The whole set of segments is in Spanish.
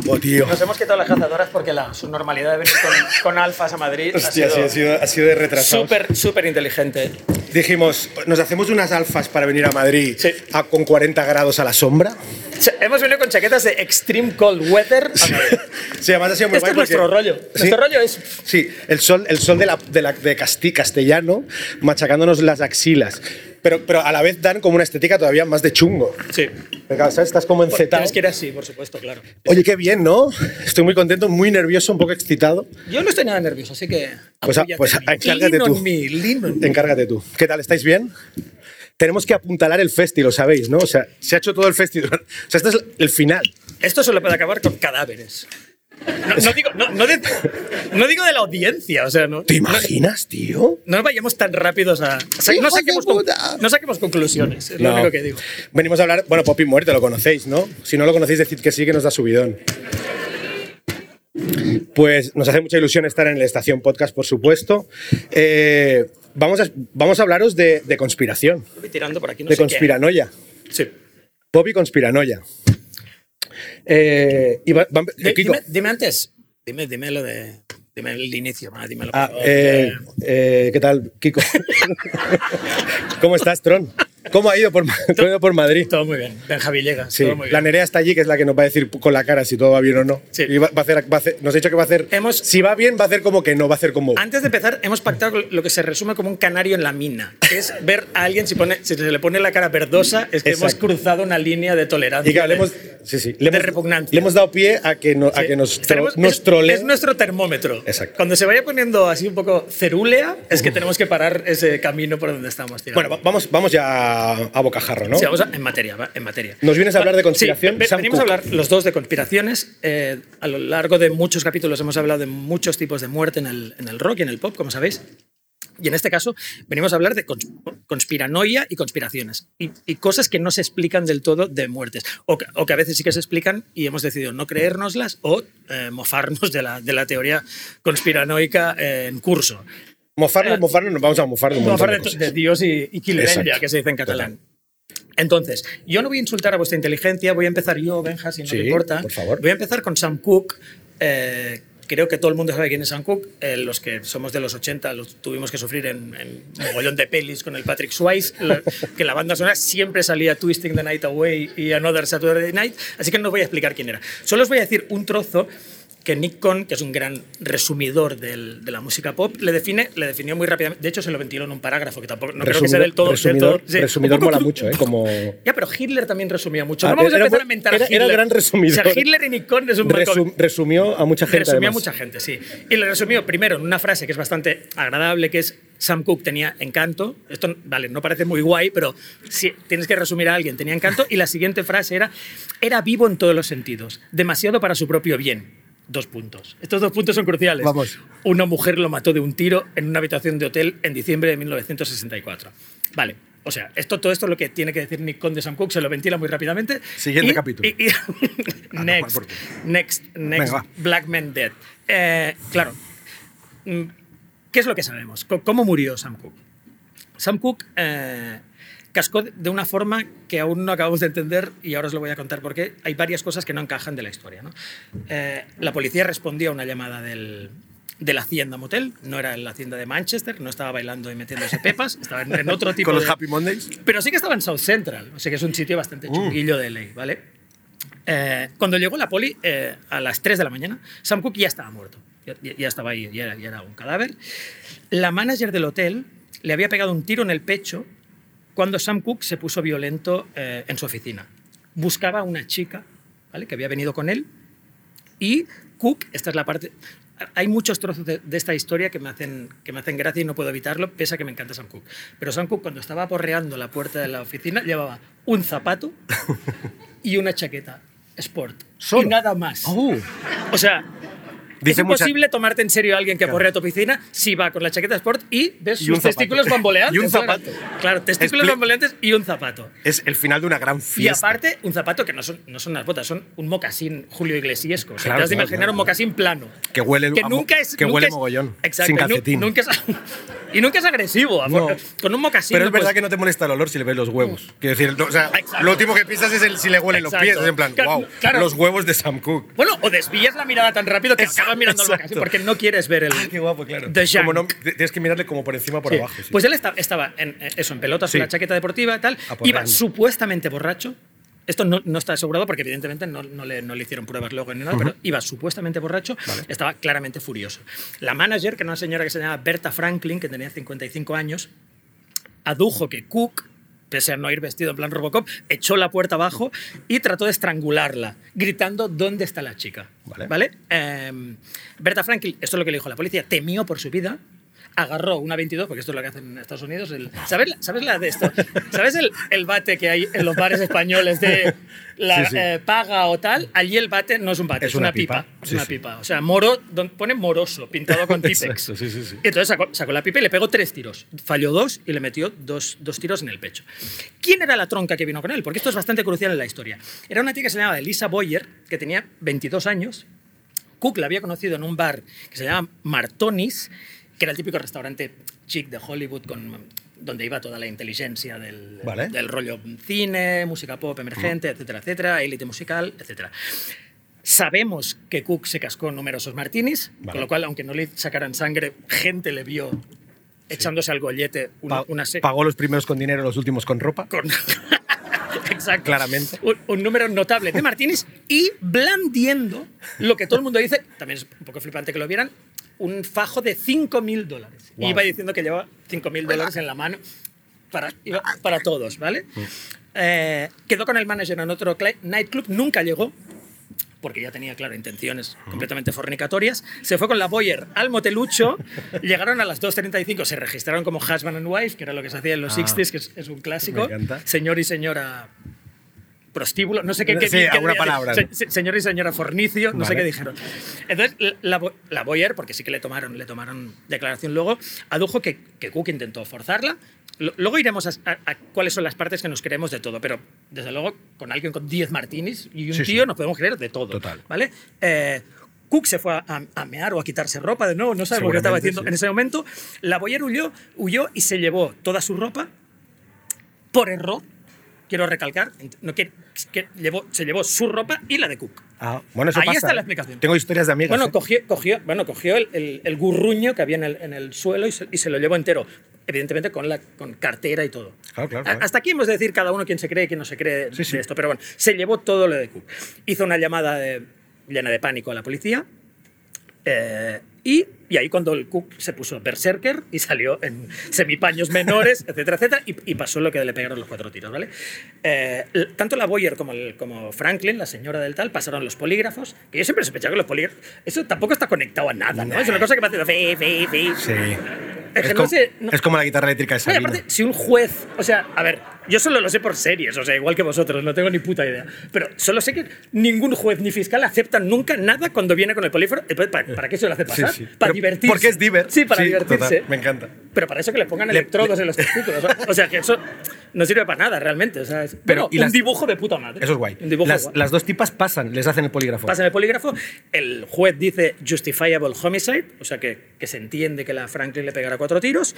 Guapo, tío. Nos hemos quitado las cazadoras porque la subnormalidad de venir con, con alfas a Madrid Hostia, ha sí, ha sido, ha sido de retrasado. súper, súper inteligente. Dijimos, nos hacemos unas alfas para venir a Madrid Sí. a- con 40 grados a la sombra. Hemos venido con chaquetas de extreme cold weather. Sí, además ha sido muy Este es nuestro rollo. Nuestro rollo es Sí, el sol, el sol de, la, de, la- de castellano machacándonos las axilas. Pero, pero a la vez dan como una estética todavía más de chungo. Sí. ¿sabes? Estás como encetado. Tienes que ir así, por supuesto, claro. Oye, qué bien, ¿no? Estoy muy contento, muy nervioso, un poco excitado. Yo no estoy nada nervioso, así que. Pues, a- apóyate pues encárgate tú. me. Encárgate tú. ¿Qué tal? ¿Estáis bien? Tenemos que apuntalar el festi, lo sabéis, ¿no? O sea, se ha hecho todo el festi. O sea, este es el final. Esto solo puede acabar con cadáveres. No, no digo, no, no de, no digo de la audiencia, o sea, no. ¿Te imaginas, tío? No vayamos tan rápidos a. o sea, no, ¡Hijos de saquemos con- puta! no saquemos conclusiones, es lo único que digo. Venimos a hablar, bueno, Poppy Muerte, lo conocéis, ¿no? Si no lo conocéis, decid que sí, que nos da subidón. Pues nos hace mucha ilusión estar en la estación podcast, por supuesto. Eh, vamos, a, vamos a hablaros de, de conspiración, Voy tirando por aquí, no de sé conspiranoia. qué. Sí. Poppy conspiranoia. Eh, y va- va- Kiko. Dime, dime antes, dime, dime lo de. Dime el inicio, va, dímelo. Ah, eh, eh, ¿Qué tal, Kiko? ¿Cómo estás, Tron? ¿Cómo ha ido por, cómo ha ido por Madrid? Todo muy bien. Benja Villegas, Sí, todo muy la bien. Nerea está allí, que es la que nos va a decir con la cara si todo va bien o no. Sí. Y va, va a hacer, va a hacer- nos ha dicho que va a hacer. Hemos- si va bien, va a hacer como que no, va a hacer como. Antes de empezar, hemos pactado lo que se resume como un canario en la mina, que es ver a alguien, si, pone, si se le pone la cara verdosa, es que hemos cruzado una línea de tolerancia. y le de- hemos, sí, sí, le de hemos, repugnancia. Le hemos dado pie a que, no- a que nos, tro- Tenemos- nos es, nuestro termómetro. Exacto. Cuando se vaya poniendo así un poco cerúlea, es que tenemos que parar ese camino por donde estamos tirando. Bueno, va- vamos, vamos ya a, a bocajarro, ¿no? Sí, vamos a- en materia, en materia. Nos vienes a hablar de Sí, conspiración. Sam venimos a hablar los dos de conspiraciones. Eh, a lo largo de muchos capítulos hemos hablado de muchos tipos de muerte en el, en el rock y en el pop, como sabéis. Y en este caso venimos a hablar de cons- conspiranoia y conspiraciones. Y, y cosas que no se explican del todo de muertes. O que, o que a veces sí que se explican y hemos decidido no creérnoslas o eh, mofarnos de la, de la teoría conspiranoica eh, en curso. Mofarnos, mofarnos, nos vamos a mofar de un Mofar de de, Dios y, y que se dice en catalán. Entonces, yo no voy a insultar a vuestra inteligencia, voy a empezar yo, Benja, si no Sí, te importa. por favor. Voy a empezar con Sam Cooke. Eh, creo que todo el mundo sabe quién es Sam Cooke. Eh, los que somos de los 80 los tuvimos que sufrir en, en mogollón de pelis con el Patrick Swayze, la- que la banda sonora siempre salía Twisting the Night Away y Another Saturday Night, así que no voy a explicar quién era. Solo os voy a decir un trozo que Nick Cohn, que es un gran resumidor del- de la música pop, le define, le definió muy rápidamente. De hecho, se lo ventiló en un parágrafo que tampoco no creo que sea del todo. del resumidor, todo- sí, resumidor mola mucho, ¿eh? Como. Ya, pero Hitler también resumía mucho. Ah, no vamos a era empezar bu- a mentar a era- Hitler. era el gran resumidor. O sea, Hitler y Nick Cohn es un resum- resumió a mucha gente. Resumió a además. mucha gente, sí. Y le resumió primero en una frase que es bastante agradable, que es Sam Cooke tenía encanto. Esto, vale, no parece muy guay, pero sí, tienes que resumir a alguien, tenía encanto. Y la siguiente frase era, era vivo en todos los sentidos, demasiado para su propio bien. Dos puntos. Estos dos puntos son cruciales. Vamos. Una mujer lo mató de un tiro en una habitación de hotel en diciembre de 1964. Vale. O sea, esto, todo esto es lo que tiene que decir Nick Conde Sam Cooke, se lo ventila muy rápidamente. Siguiente Y- capítulo. y- y- no, next, next, next. Black Men Dead. Eh, claro, Mm, ¿qué es lo que sabemos? ¿Cómo murió Sam Cooke? Sam Cooke eh, cascó de una forma que aún no acabamos de entender y ahora os lo voy a contar porque hay varias cosas que no encajan de la historia. ¿no? Eh, la policía respondió a una llamada del, de la Hacienda Motel, no era en la Hacienda de Manchester, no estaba bailando y metiéndose pepas, estaba en, en otro tipo Con los de... Happy Mondays. Pero sí que estaba en South Central, o sea que es un sitio bastante chunguillo de ley, ¿vale? Eh, cuando llegó la poli eh, a las 3 de la mañana, Sam Cooke ya estaba muerto, ya, ya- ya estaba ahí, ya era, ya era un cadáver. La manager del hotel le había pegado un tiro en el pecho cuando Sam Cooke se puso violento eh, en su oficina. Buscaba a una chica ¿vale? que había venido con él y Cook, esta es la parte... Hay muchos trozos de, de esta historia que me, hacen, que me hacen gracia y no puedo evitarlo, pese a que me encanta Sam Cooke. Pero Sam Cooke, cuando estaba aporreando la puerta de la oficina, llevaba un zapato y una chaqueta sport. ¿Solo? Y nada más. Oh. O sea, Dice es mucha- imposible tomarte en serio a alguien que aporrea tu oficina si va con la chaqueta sport y ves Y sus testículos bamboleantes. Y un claro. zapato. Claro, testículos Expli- bamboleantes y un zapato. Es el final de una gran Y fiesta. aparte, un zapato que no son, no son unas botas, son un mocasín Julio Iglesiesco. O sea, Claro, te has de claro, imaginar claro, un mocasín plano. Que huele que nunca es. que nunca huele es- mogollón, Exacto. sin y calcetín. nunca es, y nunca es agresivo. No. Con un mocasín. Pero es verdad pues- que no te molesta el olor si le ves los huevos. Quiero decir, o sea, Exacto. lo último que piensas es el si le huelen los pies. Es en plan, Claro, wow, claro. los huevos de Sam Cooke. Bueno, o desvías la mirada tan rápido que Exacto, mirando porque no quieres ver el. Ah, qué guapo, claro. The Como no, tienes que mirarle como por encima por Sí. abajo. sí. Pues él esta- estaba en, eh, eso, en pelotas, con la chaqueta deportiva tal. Aporreando. Iba supuestamente borracho. Esto no, no está asegurado porque evidentemente no, no le, no le hicieron pruebas luego ni nada, pero iba supuestamente borracho, estaba claramente furioso. La manager, que era una señora que se llamaba Berta Franklin, que tenía 55 años, adujo que Cook, pese a no ir vestido en plan Robocop, echó la puerta abajo y trató de estrangularla, gritando ¿dónde está la chica? Vale. Em, Berta Franklin, esto es lo que le dijo la policía, temió por su vida, agarró una 22, porque esto es lo que hacen en Estados Unidos. el- ¿sabes, ¿Sabes la de esto? ¿Sabes el, el bate que hay en los bares españoles de la Sí, sí. eh, paga o tal? Allí el bate no es un bate, Es es, una, una pipa. pipa. Es Sí, una pipa. O sea, moro, pone moroso, pintado con Tipex. Exacto, sí, sí, sí. Y entonces sacó, sacó la pipa y le pegó tres tiros. Falló dos y le metió dos, dos tiros en el pecho. ¿Quién era la tronca que vino con él? Porque esto es bastante crucial en la historia. Era una tía que se llamaba Elisa Boyer, que tenía 22 años. Cook la había conocido en un bar que se llama Martonis, que era el típico restaurante chic de Hollywood con, donde iba toda la inteligencia del, Vale. del rollo cine, música pop emergente, etcétera, etcétera, élite musical, etcétera. Sabemos que Cook se cascó numerosos martinis, Vale. con lo cual, aunque no le sacaran sangre, gente le vio echándose al gollete una, Pa- una Pagó los primeros con dinero, los últimos con ropa. con Exacto. Claramente. Un, un número notable de Martínez y blandiendo lo que todo el mundo dice, también es un poco flipante que lo vieran, un fajo de 5.000 dólares. Wow. Iba diciendo que llevaba 5.000 dólares en la mano para, para todos, ¿vale? Eh, quedó con el manager en otro nightclub, nunca llegó, porque ya tenía, claro, intenciones completamente fornicatorias. Se fue con la Boyer al motelucho, llegaron a las 2.35, se registraron como husband and wife, que era lo que se hacía en los Ah. 60s, que es, es un clásico. Señor y señora prostíbulo, no sé qué, qué- Sí, qué- alguna qué- palabra, se- se- señor y señora fornicio, no sé Vale. qué dijeron. Entonces, la- la, Bo- la Boyer, porque sí que le tomaron, le tomaron declaración luego, adujo que, que Cook intentó forzarla. Lo- Luego iremos a, a- a cuáles son las partes que nos creemos de todo, pero desde luego con alguien con 10 martinis y un Sí, sí. tío nos podemos creer de todo. Total. ¿vale? Eh, Cook se fue a, a- mear o a quitarse ropa de nuevo, no sabemos qué estaba Seguramente, haciendo sí. en ese momento. La Boyer huyó, huyó y se llevó toda su ropa por error. Quiero recalcar, no, que, que llevó, se llevó su ropa y la de Cook. Ah, bueno, eso Ahí pasa, está la ¿eh? explicación. Tengo historias de amigas. Bueno, ¿eh? cogió, cogió, bueno, cogió el, el- el gurruño que había en el, en el suelo y se, y se lo llevó entero. Evidentemente con, la, con cartera y todo. Claro, claro, claro. Hasta aquí hemos de decir cada uno quién se cree y quién no se cree Sí, sí. de esto. Pero bueno, se llevó todo lo de Cook. Hizo una llamada de- llena de pánico a la policía. eh, y, y ahí cuando el Cook se puso berserker y salió en semipaños menores, etcétera, etcétera, y, y pasó lo que le pegaron los cuatro tiros, ¿vale? Eh, tanto la Boyer como, el- como Franklin, la señora del tal, pasaron los polígrafos, que yo siempre sospechaba que los polígrafos... Eso tampoco está conectado a nada, ¿no? Es una cosa que va haciendo... Fe, fe, fe. Sí. Es Es, no como, sé, no- es como la guitarra eléctrica de Oye, aparte, si un juez, o sea, a ver, yo solo lo sé por series, o sea, igual que vosotros, no tengo ni puta idea, pero solo sé que ningún juez ni fiscal acepta nunca nada cuando viene con el polígrafo. Entonces, ¿para, para qué se lo hace pasar? Sí, sí. Para Pero divertirse. Porque es diver. Sí, para Sí, divertirse. total, me encanta. Pero para eso que le pongan Le- electrodos le- en los testículos. O sea, que eso no sirve para nada realmente. O sea, es Pero, bueno, ¿y un las- dibujo de puta madre. Eso es guay. Un dibujo Las, guay. las dos tipas pasan, les hacen el polígrafo. Pasa en el polígrafo, el juez dice justifiable homicide, o sea que, que se entiende que la Franklin le pegará cuatro tiros.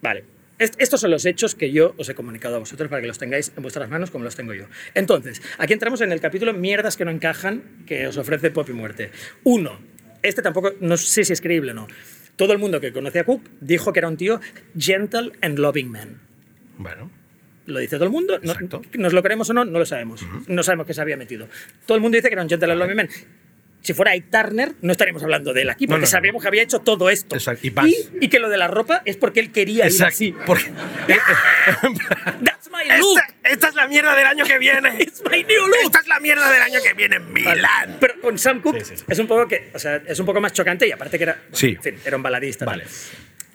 Vale. Est- Estos son los hechos que yo os he comunicado a vosotros para que los tengáis en vuestras manos como los tengo yo. Entonces, aquí entramos en el capítulo Mierdas que no encajan que os ofrece Pop y Muerte. Uno, este tampoco, no sé si es creíble o no. Todo el mundo que conoce a Cook dijo que era un tío gentle and loving man. Bueno. Lo dice todo el mundo. No- nos lo creemos o no, no lo sabemos. No sabemos qué se había metido. Todo el mundo dice que era un gentle and loving man. Si fuera Ike Turner, no estaríamos hablando de él aquí, No, porque no, no. sabemos que había hecho todo esto. Exacto. Y paz. y que lo de la ropa es porque él quería ir Exacto. así. Porque, That's my look. esta, esta es la mierda del año que viene. It's my new look. Esta es la mierda del año que viene en Milán. Pero con Sam Cooke Sí, sí, sí. es un poco que, o sea, es un poco más chocante y aparte que era, Sí. en fin, era un baladista. tal. Vale.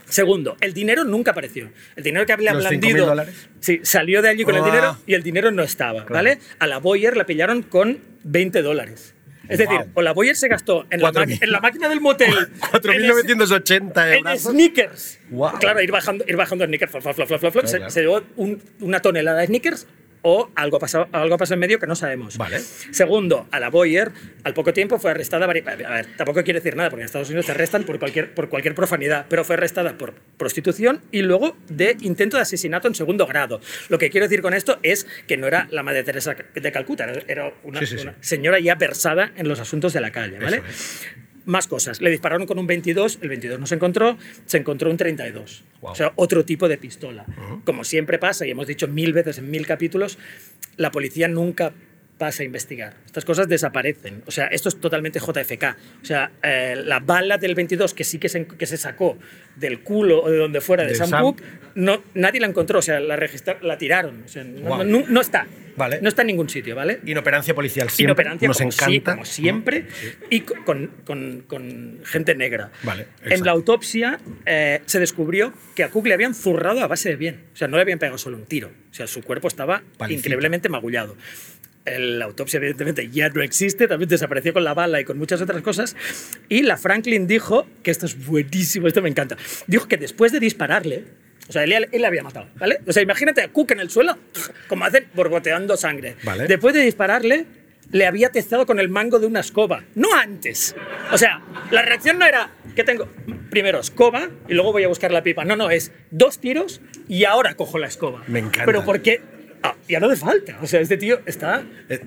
Segundo, el dinero nunca apareció. El dinero que había ¿Los 5.000 blandido. dólares? Sí, salió de allí con el Ah. dinero y el dinero no estaba, ¿vale? A la Boyer la pillaron con 20 dólares. Es decir, Wow. o la Boyer se gastó en la, Cuatro ma- mil. en la máquina del motel. en 4.980 en euros. sneakers. Wow. Claro, ir bajando, ir bajando sneakers. Flop, flop, flop, se, se llevó un- una tonelada de sneakers o algo pasó, algo pasó en medio que no sabemos. Vale. Segundo, a la Boyer, al poco tiempo fue arrestada. A ver, tampoco quiere decir nada, porque en Estados Unidos te arrestan por cualquier, por cualquier profanidad, pero fue arrestada por prostitución y luego de intento de asesinato en segundo grado. Lo que quiero decir con esto es que no era la Madre Teresa de Calcuta, era- una, Sí, sí, sí. una señora ya versada en los asuntos de la calle, ¿vale? Más cosas. Le dispararon con un 22, el 22 no se encontró, se encontró un 32. Wow. O sea, otro tipo de pistola. Como siempre pasa, y hemos dicho mil veces en mil capítulos, la policía nunca pasa a investigar. Estas cosas desaparecen. O sea, esto es totalmente JFK. O sea, eh, la bala del 22 que sí que se, que se sacó del culo o de donde fuera de, De Sam, Sam. Cooke, no, nadie la encontró. O sea, la, la tiraron. O sea, no, Wow. no- no está. Vale. No está en ningún sitio, ¿vale? Inoperancia policial siempre. Inoperancia, Nos como, sí- encanta. como siempre, y co- con, con- con gente negra. Vale, en la autopsia eh, se descubrió que a Cook le habían zurrado a base de bien. O sea, no le habían pegado solo un tiro. O sea, su cuerpo estaba Palicita. increíblemente magullado. El- La autopsia, evidentemente, ya no existe, también desapareció con la bala y con muchas otras cosas. Y la Franklin dijo, que esto es buenísimo, esto me encanta, dijo que después de dispararle, o sea, él, él le había matado, ¿vale? O sea, imagínate a Cook en el suelo, como hacen, borboteando sangre. Vale. Después de dispararle, le había testado con el mango de una escoba, no antes. O sea, la reacción no era, ¿qué tengo? Primero escoba y luego voy a buscar la pipa. No, no, es dos tiros y ahora cojo la escoba. Me encanta. Pero porque ah, ya no hace falta. O sea, este tío está... Eh,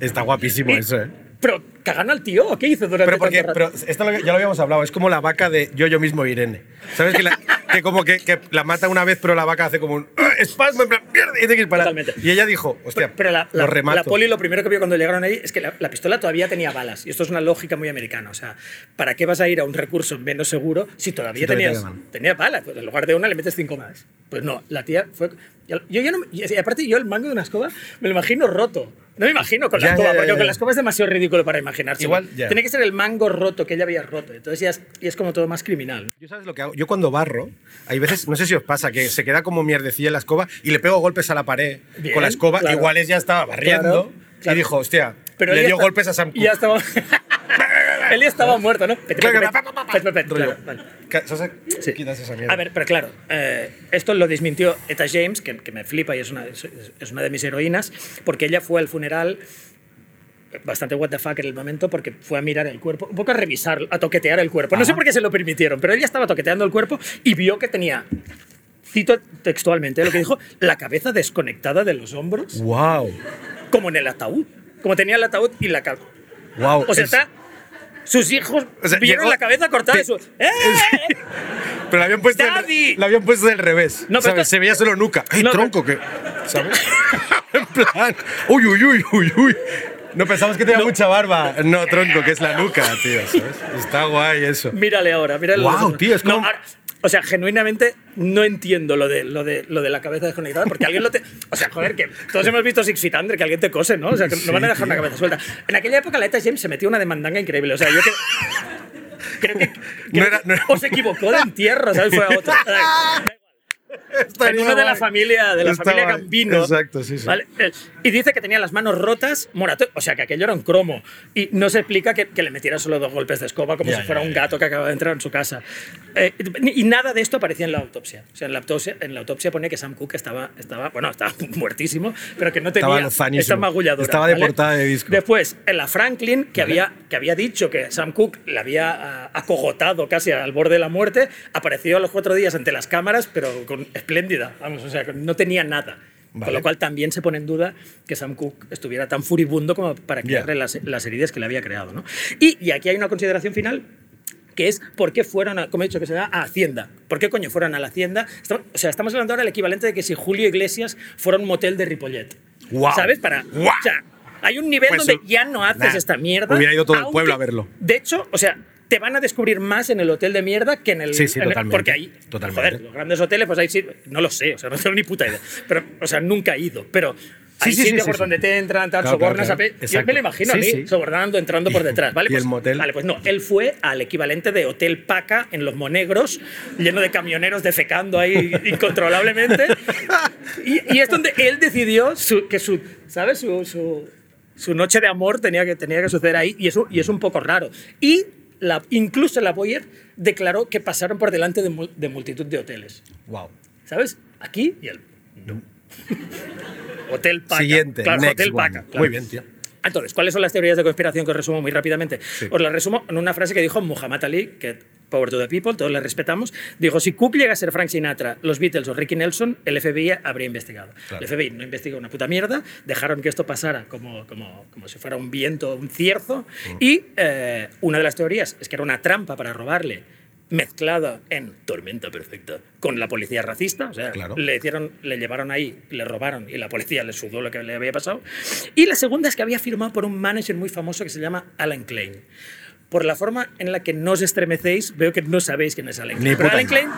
Está guapísimo y- eso, ¿eh? Pero cagan al tío, ¿o ¿qué hizo durante Pero porque, tanto rato? pero ya lo habíamos hablado, es como la vaca de yo yo mismo Irene. ¿Sabes? Que, la- que como que, que la mata una vez, pero la vaca hace como un ¡ah! espasmo, en plan, mierda, y tiene que. Totalmente. Y ella dijo, hostia, Pero la, lo la, remato. la poli lo primero que vio cuando llegaron ahí es que la, la pistola todavía tenía balas. Y esto es una lógica muy americana. O sea, ¿para qué vas a ir a un recurso menos seguro si todavía Si todavía tenías te quedan. tenía balas? Pues en lugar de una le metes cinco más. Pues no, la tía fue... Yo ya no... me- Y aparte yo el mango de una escoba me lo imagino roto. No me imagino con la Ya, escoba, ya, ya, porque ya. con la escoba es demasiado ridículo para imaginarse. Igual, ya. Tiene que ser el mango roto que ella había roto. Entonces ya es, y es como todo más criminal. Yo sabes lo que hago. Yo cuando barro, hay veces, no sé si os pasa, que se queda como mierdecilla en la escoba y le pego golpes a la pared Bien, con la escoba. claro. Igual ella estaba barriendo Claro, claro. y dijo, hostia, Pero le dio está- golpes a Sam Cooke. Ya estaba... Él ya estaba muerto, ¿no? Pet, Claro, pet, pa, pa, pa, pa, pet, pet, pet, rollo. claro, vale. Ca- ¿sabes? Sí. Quitas esa mierda. A ver, pero claro, eh, esto lo desmintió Eta James, que, que me flipa y es una, es, es una de mis heroínas, porque ella fue al funeral bastante what the fuck en el momento porque fue a mirar el cuerpo, un poco a revisar, a toquetear el cuerpo. No sé por qué se lo permitieron, pero ella estaba toqueteando el cuerpo y vio que tenía, cito textualmente lo que dijo, la cabeza desconectada de los hombros, ¡Wow! como en el ataúd. Como tenía el ataúd y la cabeza. ¡Wow! O sea, Es- está... Sus hijos O sea, vieron llegó- la cabeza cortada de su... ¡Eh! Pero la habían puesto, del- ¡Daddy! la habían puesto del revés. No, pero Se veía solo nuca. ¡Ay, No, tronco! Que, ¿Sabes? en plan. ¡Uy, uy, uy, uy, uy! No pensamos que tenía mucha barba. No, tronco, que es la nuca, tío. ¿sabes? Está guay eso. Mírale ahora, mírale. Los- tío, es como- ahora- o sea, genuinamente no entiendo lo de, lo de, lo de la cabeza desconectada, porque alguien lo te... O sea, joder, que todos hemos visto Six Feet Under, que alguien te cose, ¿no? O sea, que no van a dejar una cabeza suelta. En aquella época la Eta James se metió una demandanga increíble. O sea, yo creo... Creo que, creo era- que no era- o se equivocó de entierro, ¿sabes? Fue a otro. Estaría uno de la familia, de la familia. Gambino. Exacto, sí, sí. ¿vale? Eh, Y dice que tenía las manos rotas, morato, o sea que aquello era un cromo. Y no se explica que, que le metiera solo dos golpes de escoba como Ya, si fuera ya, un ya. gato que acaba de entrar en su casa. Eh, y nada de esto aparecía en la autopsia. O sea, en la autopsia, en la autopsia pone que Sam Cooke estaba, estaba, bueno, estaba muertísimo, pero que no tenía esta magulladura. Estaba de ¿vale? portada de disco. Después, en la Franklin, que, había, que había dicho que Sam Cooke le había ah, acogotado casi al borde de la muerte, apareció a los cuatro días ante las cámaras, pero con espléndida. Vamos, o sea, no tenía nada. Con Vale. lo cual también se pone en duda que Sam Cooke estuviera tan furibundo como para crearle Ya. las, las heridas que le había creado. ¿no? Y, y aquí hay una consideración final que es por qué fueron, a, como he dicho, que se da a Hacienda. ¿Por qué coño fueron a la Hacienda? Estamos- o sea, estamos hablando ahora del equivalente de que si Julio Iglesias fuera un motel de Ripollet. Guau. ¿Sabes? Para, Guau. O sea, hay un nivel Pues, donde ya no haces nah, esta mierda. hubiera ido todo el aunque- pueblo a verlo. De hecho, o sea, te van a descubrir más en el hotel de mierda que en el. Sí, sí, el- totalmente. porque ahí. Totalmente. Joder, los grandes hoteles, pues ahí sí. No lo sé, o sea, no tengo ni puta idea. Pero, o sea, nunca he ido. Pero. Sí, Hay sí, sí, sitios sí, por sí. donde te entran, tal, Claro, sobornas claro, a claro. pe- Yo me lo imagino Sí, a mí, sí. sobornando, entrando por detrás. ¿vale? ¿Y el Pues- motel? Vale, pues no. Él fue al equivalente de Hotel Paca en Los Monegros, lleno de camioneros defecando ahí incontrolablemente. Y, y es donde él decidió su- que su, ¿sabes? Su, su, su noche de amor tenía que, tenía que suceder ahí y eso y es un poco raro. Y la, incluso la Boyer declaró que pasaron por delante de, mul- de multitud de hoteles. Wow. ¿Sabes? Aquí y él. No. Hotel Paca. Siguiente, Claro, next Hotel. Paca. claro. Muy bien, tío. Entonces, ¿cuáles son las teorías de conspiración que os resumo muy rápidamente? Os las resumo en una frase que dijo Muhammad Ali, que Power to the People, todos le respetamos. Dijo, si Cook llega a ser Frank Sinatra, los Beatles o Ricky Nelson, el FBI habría investigado. Claro. El FBI no investigó una puta mierda, dejaron que esto pasara como, como, como si fuera un viento, un cierzo. Mm. Y eh, una de las teorías es que era una trampa para robarle mezclada en tormenta perfecta con la policía racista, o sea, Claro. le hicieron, le llevaron ahí, le robaron y la policía le sudó lo que le había pasado. Y la segunda es que había firmado por un manager muy famoso que se llama Alan Klein. Por la forma en la que no os estremecéis, veo que no sabéis quién es Alan Ni Klein. Pero puta Alan. Klein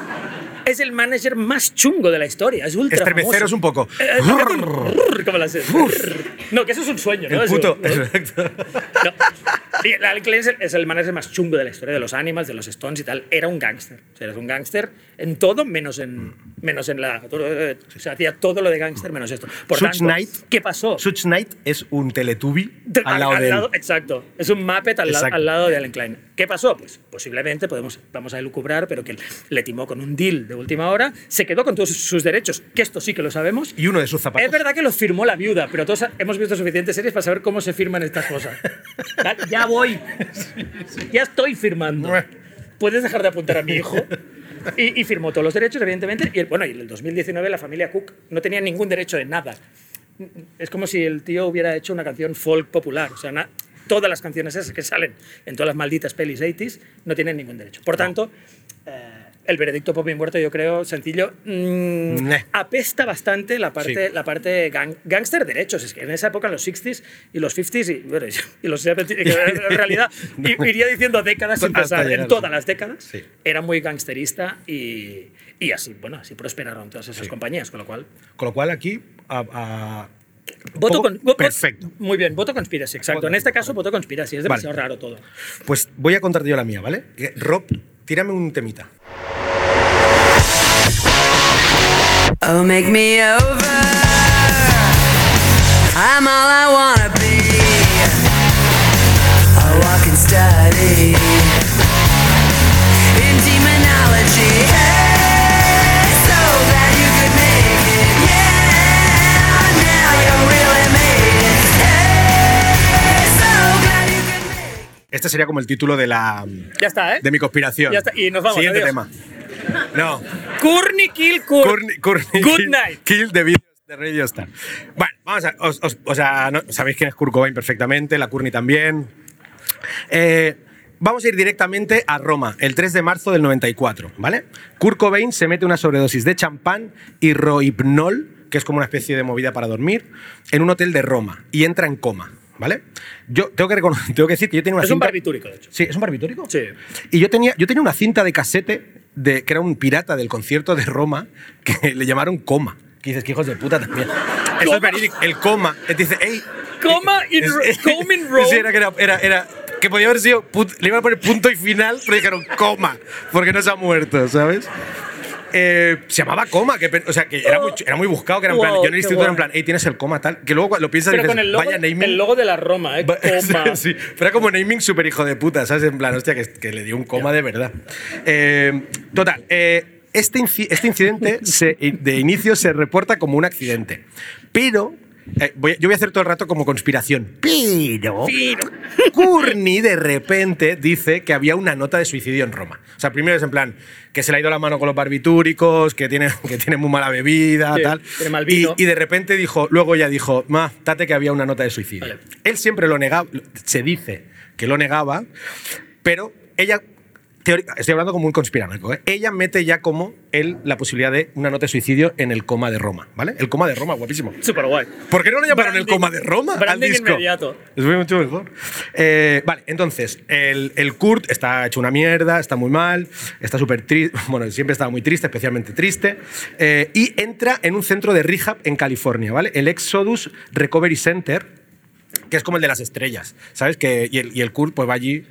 es el manager más chungo de la historia, es ultra Estremeceros famoso. un poco. Eh, eh, hace un rrr, como la serie. No, que eso es un sueño, ¿no? El Eso- puto. ¿no? Exacto. No. Klein es el, manager más chungo de la historia de los Animals, de los Stones y tal. Era un gángster. O sea, era un gángster en todo, menos en, menos en la. O sea, hacía todo lo de gángster menos esto. Por Such tanto, Knight. ¿qué pasó? Such Knight es un Teletubby De- al lado de él. exacto. Es un Muppet al, la- al lado de Alan Klein. ¿Qué pasó? Pues posiblemente, podemos, vamos a elucubrar, pero que le timó con un deal de última hora, se quedó con todos sus derechos, que esto sí que lo sabemos. Y uno de sus zapatos. Es verdad que los firmó la viuda, pero todos hemos visto suficientes series para saber cómo se firman estas cosas. Ya voy. Ya estoy firmando. Puedes dejar de apuntar a mi hijo. Y, y firmó todos los derechos, evidentemente. Y el- bueno, y en el 2019 la familia Cook no tenía ningún derecho de nada. Es como si el tío hubiera hecho una canción folk popular. O sea, na- todas las canciones esas que salen en todas las malditas pelis 80s no tienen ningún derecho. Por tanto, eh, el veredicto Poppy muerto, yo creo, sencillo, mm, Neh. apesta bastante la parte, Sí. la parte gang- gangster derechos. Es que en esa época, en los 60s y los 50s y, bueno, y los 70s, que en realidad i- iría diciendo décadas sin pensar, en todas las décadas, Sí. era muy gangsterista y, y así, bueno, así prosperaron todas esas Sí. compañías, con lo cual... Con lo cual aquí. a- a- Voto con, perfecto. Muy bien, voto conspiracy, exacto. Voto en este caso, voto conspiracy. Es demasiado Vale. raro todo. Pues voy a contarte yo la mía, ¿vale? Rob, tírame un temita. Oh, make me over. I'm all I wanna be. A walking study in demonology. Hey, so glad you could make it. Yeah, now you really made it. Hey, so glad you could make it. Este sería como el título de la. Ya está, ¿eh? De mi conspiración. Ya está, y nos vamos, Siguiente adiós. tema. No. Courtney Kill Court. Courtney- Good night. Kill de vídeos de Radio Star. Bueno, vamos a. os- os- o sea, no- sabéis quién es Kurt Cobain perfectamente, la Courtney también. Eh, vamos a ir directamente a Roma, el 3 de marzo del 94, ¿vale? Kurt Cobain se mete una sobredosis de champán y rohipnol, que es como una especie de movida para dormir, en un hotel de Roma y entra en coma, ¿vale? Yo tengo que, tengo que decir que yo tenía una Es un cinta- barbitúrico, de hecho. Sí, ¿es un barbitúrico? Sí. Y yo tenía, yo tenía una cinta de casete de, que era un pirata del concierto de Roma que le llamaron Coma. Que dices que hijos de puta también. Eso es verídico. El Coma. Dice, hey. Coma in es- Coma in Rome. Sí, era, que era, era, era- que podía haber sido. le iban a poner punto y final, pero dijeron coma, porque no se ha muerto, ¿sabes? Eh, se llamaba coma, que, o sea, que era muy, ch- era muy buscado, que era en plan, Wow, yo en el instituto era en plan, hey, tienes el coma tal, que luego lo piensas y Pero dices, con el logo, vaya naming. el logo de la Roma, ¿eh? Coma. sí, pero era como naming súper hijo de puta, ¿sabes? En plan, hostia, que, que le dio un coma de verdad. Eh, total, eh, este, este incidente se- de inicio se reporta como un accidente, pero... eh, voy- yo voy a hacer todo el rato como conspiración. Pero. Courtney de repente dice que había una nota de suicidio en Roma. O sea, primero es en plan que se le ha ido la mano con los barbitúricos, que tiene, que tiene muy mala bebida, Sí, tal. tiene mal Y- vino. y de repente dijo, luego ya dijo, ma, tate que había una nota de suicidio. Vale. Él siempre lo negaba, se dice que lo negaba, pero ella teórica- estoy hablando como un conspiranoico, ¿eh? ella mete ya como él la posibilidad de una nota de suicidio en el coma de Roma, ¿vale? El coma de Roma, guapísimo. Súper guay. ¿Por qué no lo llamaron el Branding- coma de Roma al disco? inmediato. Es mucho mejor. Eh, vale, entonces, el, el Kurt está hecho una mierda, está muy mal, está súper triste, bueno, siempre estaba muy triste, especialmente triste, eh, y entra en un centro de rehab en California, ¿vale? El Exodus Recovery Center, que es como el de las estrellas, ¿sabes? Que, y, el, y el Kurt pues va allí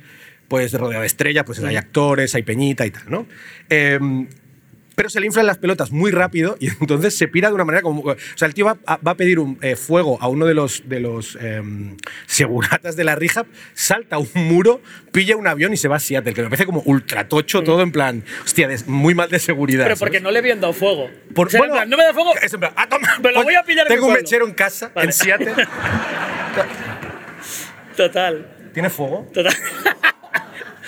pues rodeado de estrellas, pues hay actores, hay peñita y tal, ¿no? Em, pero se le inflan las pelotas muy rápido y entonces se pira de una manera como... O sea, el tío va a, va a pedir un, eh, fuego a uno de los, de los em, seguratas de la rehab, salta un muro, pilla un avión y se va a Seattle, que me parece como ultra tocho todo en plan, hostia, de- muy mal de seguridad. Pero ¿sabes? porque no le habían dado fuego. Por- O sea, en bueno, plan, no me da fuego. Es en plan, ah, toma, Me lo voy a pillar en Tengo un pueblo. mechero en casa, Vale. en Seattle. Total. ¿Tiene fuego? Total.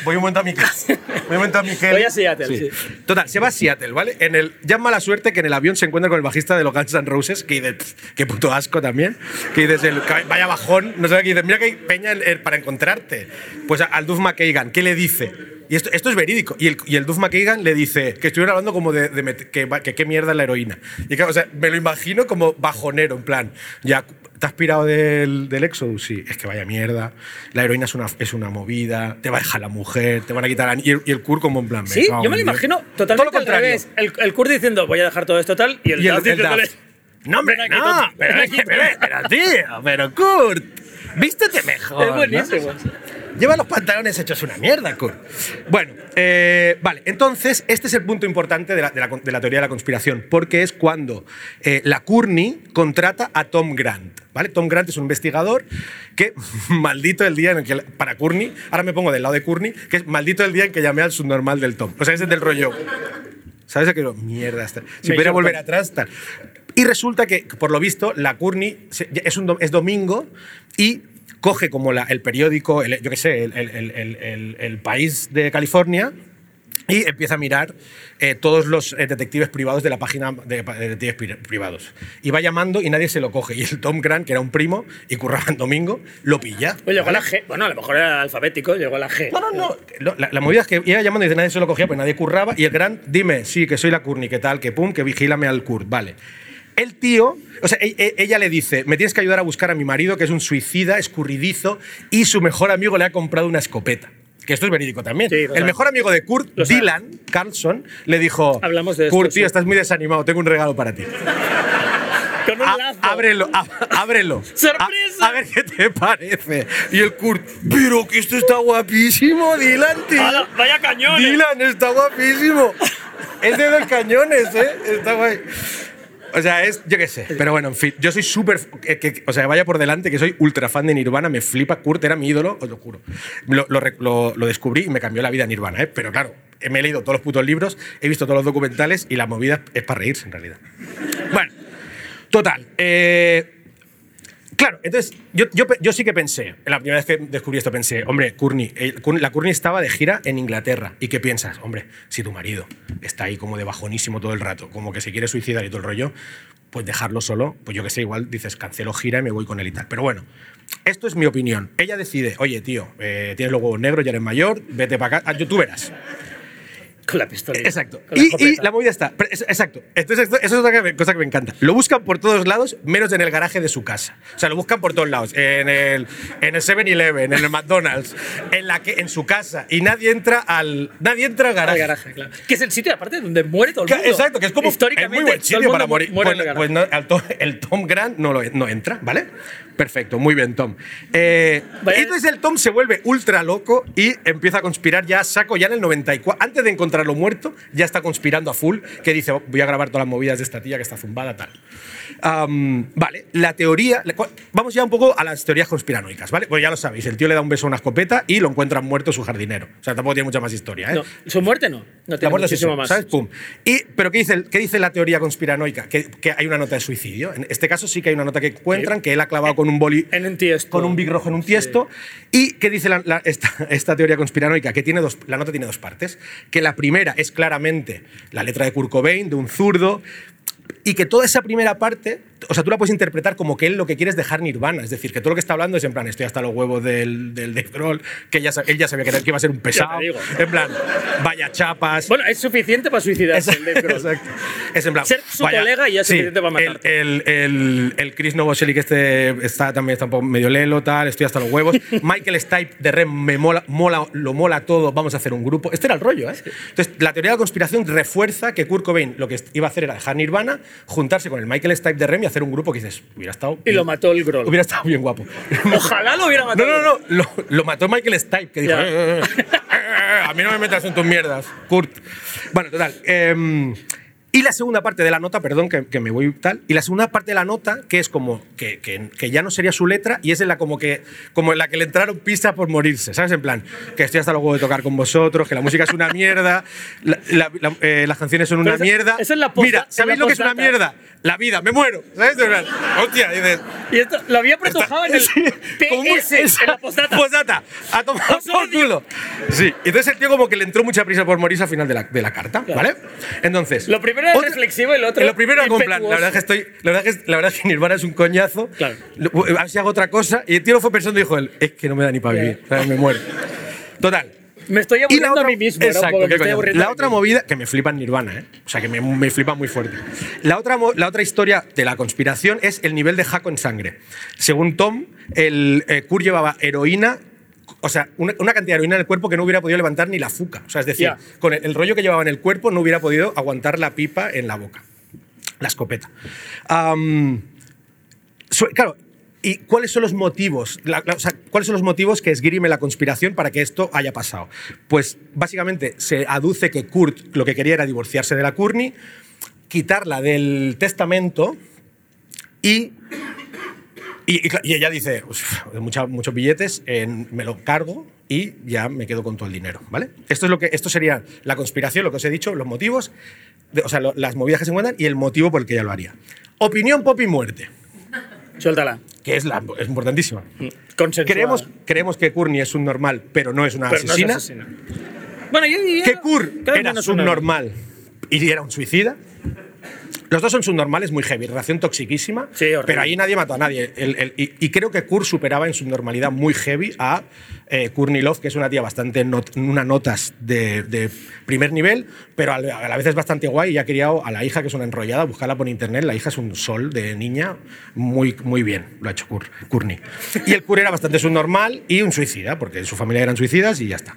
Voy un momento a mi casa. Voy un momento a mi Voy a Seattle, sí. Total, se va a Seattle, ¿vale? En el, ya es mala suerte que en el avión se encuentra con el bajista de los Guns N' Roses, que dice, "Pff, qué puto asco también. Que dices, el, vaya bajón, no sé qué, dices, mira que hay peña en- en- para encontrarte. Pues al Duff McKagan, ¿qué le dice? Y esto, esto es verídico. Y el, y el Duff McKagan le dice que estuvieron hablando como de, de que qué mierda es la heroína. Y claro, o sea, me lo imagino como bajonero, en plan, ya. ¿Te has pirado del, del Exodus? Sí, es que vaya mierda. La heroína es una, es una movida, te va a dejar la mujer, te van a quitar la... Y el, y el Kurt como en plan... Sí, yo me lo imagino totalmente al revés. El, el Kurt diciendo, voy a dejar todo esto tal, y el, Y el, el diciéndole, Duff. No, hombre, "Ven aquí, no, pero, aquí, pero, pero, tío, pero Kurt, vístete mejor. Es ¿no? buenísimo. Lleva los pantalones hechos una mierda, Kurt. Bueno, eh, vale, entonces este es el punto importante de la, de la con- de la teoría de la conspiración, porque es cuando eh, la Courtney contrata a Tom Grant. ¿Vale? Tom Grant es un investigador que, maldito el día en el que, para Courtney, ahora me pongo del lado de Courtney, que es maldito el día en que llamé al subnormal del Tom. O sea, ese es del rollo. ¿Sabes? Que no, mierda, si pudiera volver atrás, tal. Y resulta que, por lo visto, la Courtney es, un, es domingo y coge como la- el periódico, el- yo qué sé, el, el- el- país de California y empieza a mirar eh, todos los eh, detectives privados de la página de, de detectives pri- privados. Y va llamando y nadie se lo coge. Y el Tom Grant, que era un primo y curraba en domingo, lo pilla. Oye, llegó ¿vale? la G. Bueno, a lo mejor era alfabético, llegó la G. No, no, no. La, la movida es que iba llamando y nadie se lo cogía, pues nadie curraba. Y el gran, dime, sí, que soy la Courtney, que tal, que pum, que vigílame al Kurt. Vale. El tío, o sea, e- e- ella le dice, me tienes que ayudar a buscar a mi marido, que es un suicida, escurridizo, y su mejor amigo le ha comprado una escopeta. Que esto es verídico también. Sí, el mejor amigo de Kurt, Lo sabe. Dylan Carlson, le dijo, Hablamos de esto, Kurt, tío, sí. estás muy desanimado, tengo un regalo para ti. Con un lazo. ábrelo, ábrelo. ¡Sorpresa! A, a ver qué te parece. Y el Kurt, pero que esto está guapísimo, Dylan, tío. ¡Vaya cañón! eh! Dylan, está guapísimo. Es de dos cañones, ¿eh? Está guay. O sea, es, yo qué sé. Pero bueno, en fin, yo soy súper. O sea, vaya por delante que soy ultra fan de Nirvana, me flipa. Kurt era mi ídolo, os lo juro. Lo, descubrí y me cambió la vida Nirvana, ¿eh? Pero claro, me he leído todos los putos libros, he visto todos los documentales y la movida es para reírse en realidad. Bueno, total. eh, Claro, entonces yo, yo, yo sí que pensé, la primera vez que descubrí esto pensé, hombre, Courtney, la Courtney estaba de gira en Inglaterra. ¿Y qué piensas? Hombre, si tu marido está ahí como de bajonísimo todo el rato, como que se quiere suicidar y todo el rollo, pues dejarlo solo, pues yo que sé, igual dices, cancelo gira y me voy con él y tal. Pero bueno, esto es mi opinión. Ella decide, oye, tío, eh, tienes los huevos negros, ya eres mayor, vete para acá, Ah, tú verás. Con la pistola. Exacto. La Y, y la movida está. Exacto. Entonces, eso es otra cosa que me encanta. Lo buscan por todos lados, menos en el garaje de su casa. O sea, lo buscan por todos lados. En el, en el 7-Eleven, en el McDonald's, en, la que, en su casa. Y nadie entra al, nadie entra al Al garaje. garaje, claro. Que es el sitio, aparte, donde muere todo el mundo. Exacto, que es como Históricamente, es muy buen sitio para morir. muere Pues, en el pues garaje. no, el Tom Grant no, lo, no entra, ¿vale? Perfecto, muy bien, Tom. Eh, entonces el Tom se vuelve ultra loco y empieza a conspirar ya saco, ya en el 94. Antes de encontrarlo muerto, ya está conspirando a full, que dice, voy a grabar todas las movidas de esta tía que está zumbada, tal. Am, vale, la teoría. la- Vamos ya un poco a las teorías conspiranoicas, ¿vale? Pues ya lo sabéis, el tío le da un beso a una escopeta y lo encuentran muerto su jardinero. O sea, tampoco tiene mucha más historia, ¿eh? No, su muerte no. No La tiene muerte es muchísimo eso, más. ¿sabes? Pum. Y, ¿Pero qué dice, qué dice la teoría conspiranoica? Que, que hay una nota de suicidio. En este caso sí que hay una nota que encuentran, que él ha clavado con un boli. En un tiesto. Con un big rojo en un tiesto. ¿Y qué dice la- la- esta, esta teoría conspiranoica? Que tiene dos, la nota tiene dos partes. Que la primera es claramente la letra de Kurt Cobain, de un zurdo. Y que toda esa primera parte o sea, tú la puedes interpretar como que él lo que quiere es dejar Nirvana. Es decir, que todo lo que está hablando es en plan, estoy hasta los huevos del, del Dave Grohl, que ya, él ya sabía que, iba a ser un pesado. digo. En plan, vaya chapas. Bueno, es suficiente para suicidarse. el Dave. Exacto. Es en plan, Ser su colega y ya es sí, suficiente para matarte. El, el, el, Chris Novoselic este está también está un poco medio lelo, tal, estoy hasta los huevos. Michael Stipe de Rem me mola, mola, lo mola todo, vamos a hacer un grupo. Este era el rollo, ¿eh? Entonces, la teoría de la conspiración refuerza que Kurt Cobain lo que iba a hacer era dejar Nirvana, juntarse con el Michael Stipe de Rem y hacer un grupo que dices, hubiera estado... Y lo mató el Grohl. Hubiera estado bien guapo. Ojalá lo hubiera No, matado. no, no, lo, lo mató Michael Stipe, que dijo, Ya. "Eh, eh, eh, eh, a mí no me metas en tus mierdas, Kurt. Bueno, total. Y la segunda parte de la nota, perdón que, que me voy tal, y la segunda parte de la nota, que es como que, que- que ya no sería su letra, y es en la como que como en la que le entraron pistas por morirse, ¿sabes? En plan, que estoy hasta luego de tocar con vosotros, que la música es una mierda, la- la- la- eh, las canciones son una esa- mierda. esa es la posta- Mira, ¿sabéis lo que es una mierda? La vida, me muero, ¿sabes? En plan, Hostia, dices, Y esto lo había pretujado en el Sí, PS, en la postdata. Postdata. A tomar por culo. Sí, entonces el tío como que le entró mucha prisa por morirse al final de la, de la carta, ¿vale? Entonces... Lo primero era reflexivo y lo otro Lo primero como en plan, la verdad es que estoy... La verdad es que, la verdad es que Nirvana es un coñazo. Claro. A ver si hago otra cosa. Y el tío lo fue pensando y dijo él, es que no me da ni para vivir, ¿sabes? me muero. Total. Me estoy aburriendo otra, a mí mismo. un Exacto, poco, me estoy La otra movida, que me flipa Nirvana, ¿eh? O sea, que me, me flipa muy fuerte. La otra, la otra historia de la conspiración es el nivel de jaco en sangre. Según Tom, el eh, Kurt llevaba heroína, o sea, una, una cantidad de heroína en el cuerpo que no hubiera podido levantar ni la fuca. O sea, es decir, Ya. con el, el rollo que llevaba en el cuerpo no hubiera podido aguantar la pipa en la boca. La escopeta. Am, Su- claro, ¿y cuáles son los motivos? La- la- o sea, ¿Cuáles son los motivos que esgrime la conspiración para que esto haya pasado? Pues básicamente se aduce que Kurt lo que quería era divorciarse de la Courtney, quitarla del testamento y. Y, y ella dice, "Uf, mucha- muchos billetes, en- me lo cargo y ya me quedo con todo el dinero, ¿vale? Esto, es lo que, esto sería la conspiración, lo que os he dicho, los motivos, de- o sea, lo- las movidas que se encuentran y el motivo por el que ella lo haría. Opinión, pop y muerte Suéltala. que es, la, es importantísima. Consensuada. Creemos, creemos que Courtney es un normal, pero no es una Pero no es asesina. Bueno, yo diría. que Kurt era subnormal y era un suicida. Los dos son subnormales muy heavy, relación toxiquísima, Sí, pero ahí nadie mató a nadie. El- el- y, y creo que Kurt superaba en subnormalidad muy heavy a eh, Courtney Love, que es una tía bastante not- una notas de, de primer nivel, pero a la vez es bastante guay y ha criado a la hija, que es una enrollada, buscarla por internet, la hija es un sol de niña, muy, muy bien, lo ha hecho Kurt, Courtney. Y el Kurt era bastante subnormal y un suicida, porque su familia eran suicidas y ya está.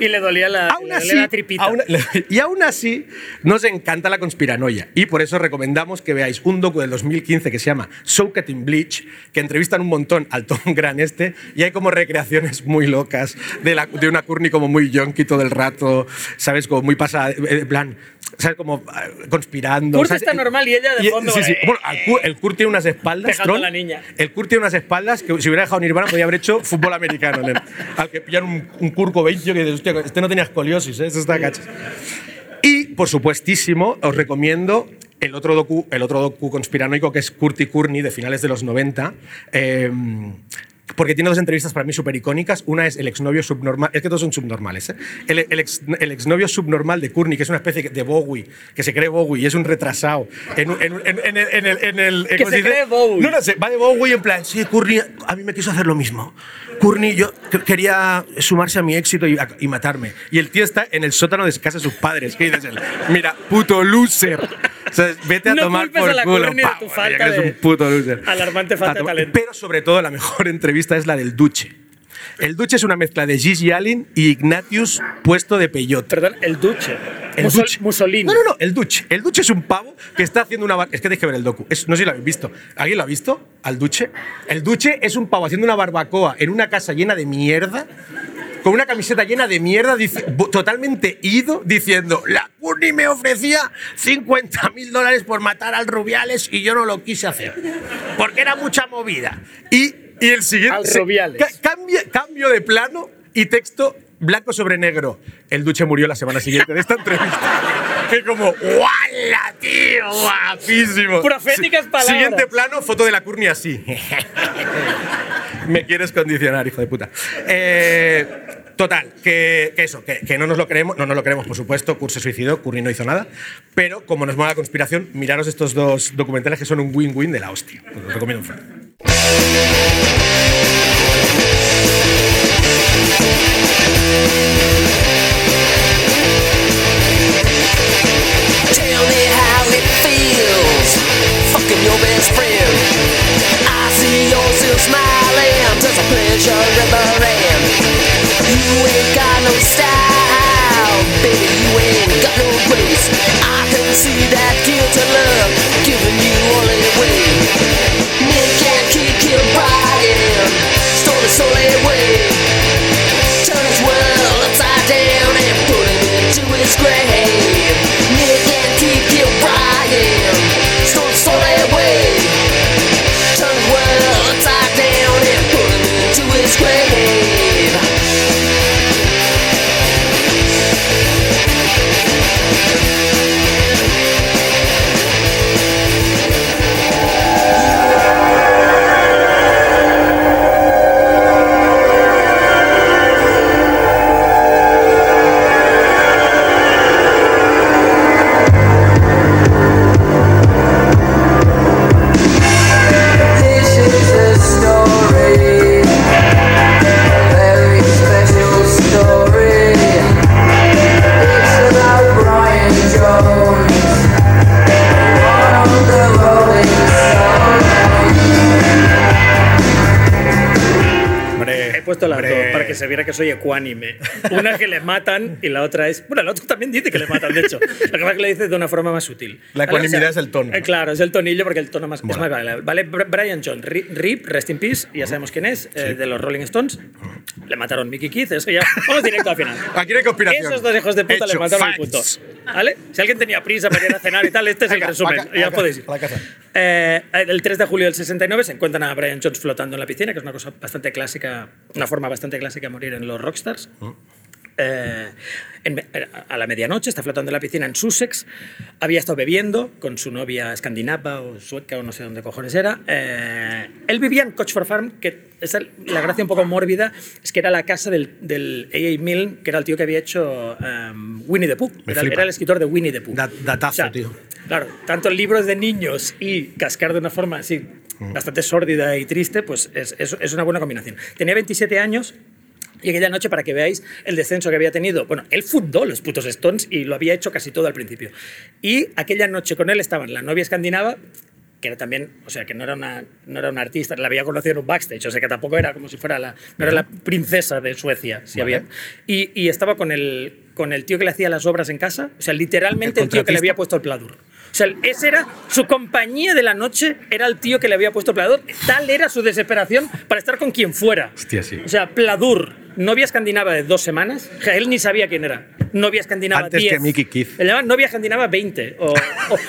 Y le dolía la, Aún le así, dolía la tripita. aún- y aún así, nos encanta la conspiranoia. Y por eso recomendamos que veáis un docu del 2015 que se llama Soaked in Bleach, que entrevistan un montón al Tom Gran este, y hay como recreaciones muy locas de, la, de una Courtney como muy yonky todo el rato, ¿sabes? Como muy pasada, eh, en plan, ¿sabes? Como ah, conspirando. Kurt ¿sabes? está normal y ella de fondo, Sí, sí. eh, Bueno, el Kurt tiene unas espaldas. A Tron. la niña. El Kurt tiene unas espaldas que si hubiera dejado Nirvana podría haber hecho fútbol americano. nen. Al que pillan un, un Cobain, tío, que dices, hostia, este no tenía escoliosis, ¿eh? Este está cachas. Por supuestísimo, os recomiendo el otro docu, el otro docu conspiranoico que es Kurt y Courtney de finales de los 90. eh, porque tiene dos entrevistas para mí súper icónicas. Una es el exnovio subnormal. Es que todos son subnormales. ¿eh? El, el, ex- el exnovio subnormal de Courtney, que es una especie de Bowie, que se cree Bowie y es un retrasado. En, en, en- en el- en el. Que ¿cómo se dice? cree Bowie. No, no sé. Va de Bowie en plan, sí, Courtney a mí me quiso hacer lo mismo. Courtney, yo que- quería sumarse a mi éxito y, y matarme. Y el tío está en el sótano de casa de sus padres. ¿Qué dices él? Mira, puto loser. O sea, vete a No tomar culpes por a la culo. De pavo, tu falta de- un puto loser. alarmante falta de talento. Pero sobre todo la mejor entrevista es la del Duche. El Duche es una mezcla de Gigi Allen y Ignatius puesto de peyote. Perdón, el Duce. El Musol- Duche. Mussolini. No, no, no, el Duche. El Duche es un pavo que está haciendo una... Es que tenéis que ver el docu. Es- no sé si lo habéis visto. ¿Alguien lo ha visto? ¿Al Duche? El Duche es un pavo haciendo una barbacoa en una casa llena de mierda, con una camiseta llena de mierda, dice- totalmente ido, diciendo, la Courtney me ofrecía 50 mil dólares por matar al Rubiales y yo no lo quise hacer, porque era mucha movida. Y, y el siguiente... Al Rubiales. ca- cambia- cambio de plano y texto blanco sobre negro. El Duche murió la semana siguiente de esta entrevista. Como, ¡guala, tío! ¡Guapísimo! Proféticas palabras. Siguiente plano, foto de la Courtney así. Me quieres condicionar, hijo de puta. Eh, Total, que, que eso, que, que no nos lo creemos, no nos lo creemos, por supuesto. Kurt se suicidó, Curry no hizo nada. Pero como nos mola la conspiración, miraros estos dos documentales que son un win-win de la hostia. Os los recomiendo fuerte. Tell me how it feels, fucking your best friend. I see you're still smiling, there's a pleasure the end. You ain't got no style, baby, you ain't got no grace. I can see that viera que soy ecuánime. Una que le matan y la otra es. Bueno, el otro también dice que le matan, de hecho. Lo que pasa es que le dice de una forma más sutil. La ¿Vale? ecuanimidad es el tono. eh, claro, es el tonillo porque el tono más, es Mola. más vale. Vale, Br- Brian John, Ri- Rip, Rest in Peace, ya sabemos quién es, eh, de los Rolling Stones. Le mataron Mickey Keith, eso ya. Vamos directo al final. Aquí no hay conspiración. Esos dos hijos de puta le Hecho, mataron el facts. punto. ¿Vale? Si alguien tenía prisa para ir a cenar y tal, este es el resumen. ya podéis ir. a la casa. Eh, el 3 de julio del 69 se encuentran a Brian Jones flotando en la piscina, que es una cosa bastante clásica, una forma bastante clásica de morir en los rockstars. Eh, en- a la medianoche está flotando en la piscina en Sussex. Había estado bebiendo con su novia escandinava o sueca o no sé dónde cojones era. Eh, él vivía en Cochford Farm, que es la gracia un poco mórbida es que era la casa del, del A.A. Milne, que era el tío que había hecho em, Winnie the Pooh. Era, era el escritor de Winnie the Pooh. Da- datazo, tío. Claro, tanto libros de niños y cascar de una forma así bastante sórdida y triste, pues es, es- es una buena combinación. Tenía 27 años. Y aquella noche, para que veáis el descenso que había tenido, bueno, él fundó los putos Stones y lo había hecho casi todo al principio. Y aquella noche con él estaban la novia escandinava, que era también, o sea, que no era una, no era una artista, la había conocido en un backstage, o sea, que tampoco era como si fuera la, no era la princesa de Suecia, si Vale. había. Y, y estaba con el, con el tío que le hacía las obras en casa, o sea, literalmente ¿El el, tío que le había puesto el pladur. O sea, ese era su compañía de la noche, era el tío que le había puesto el pladur. Tal era su desesperación para estar con quien fuera. Hostia, sí. O sea, pladur, novia escandinava de dos semanas, él ni sabía quién era. Novia escandinava Antes 10. que Mickey Keith. Le llamaban novia escandinava 20. O, o,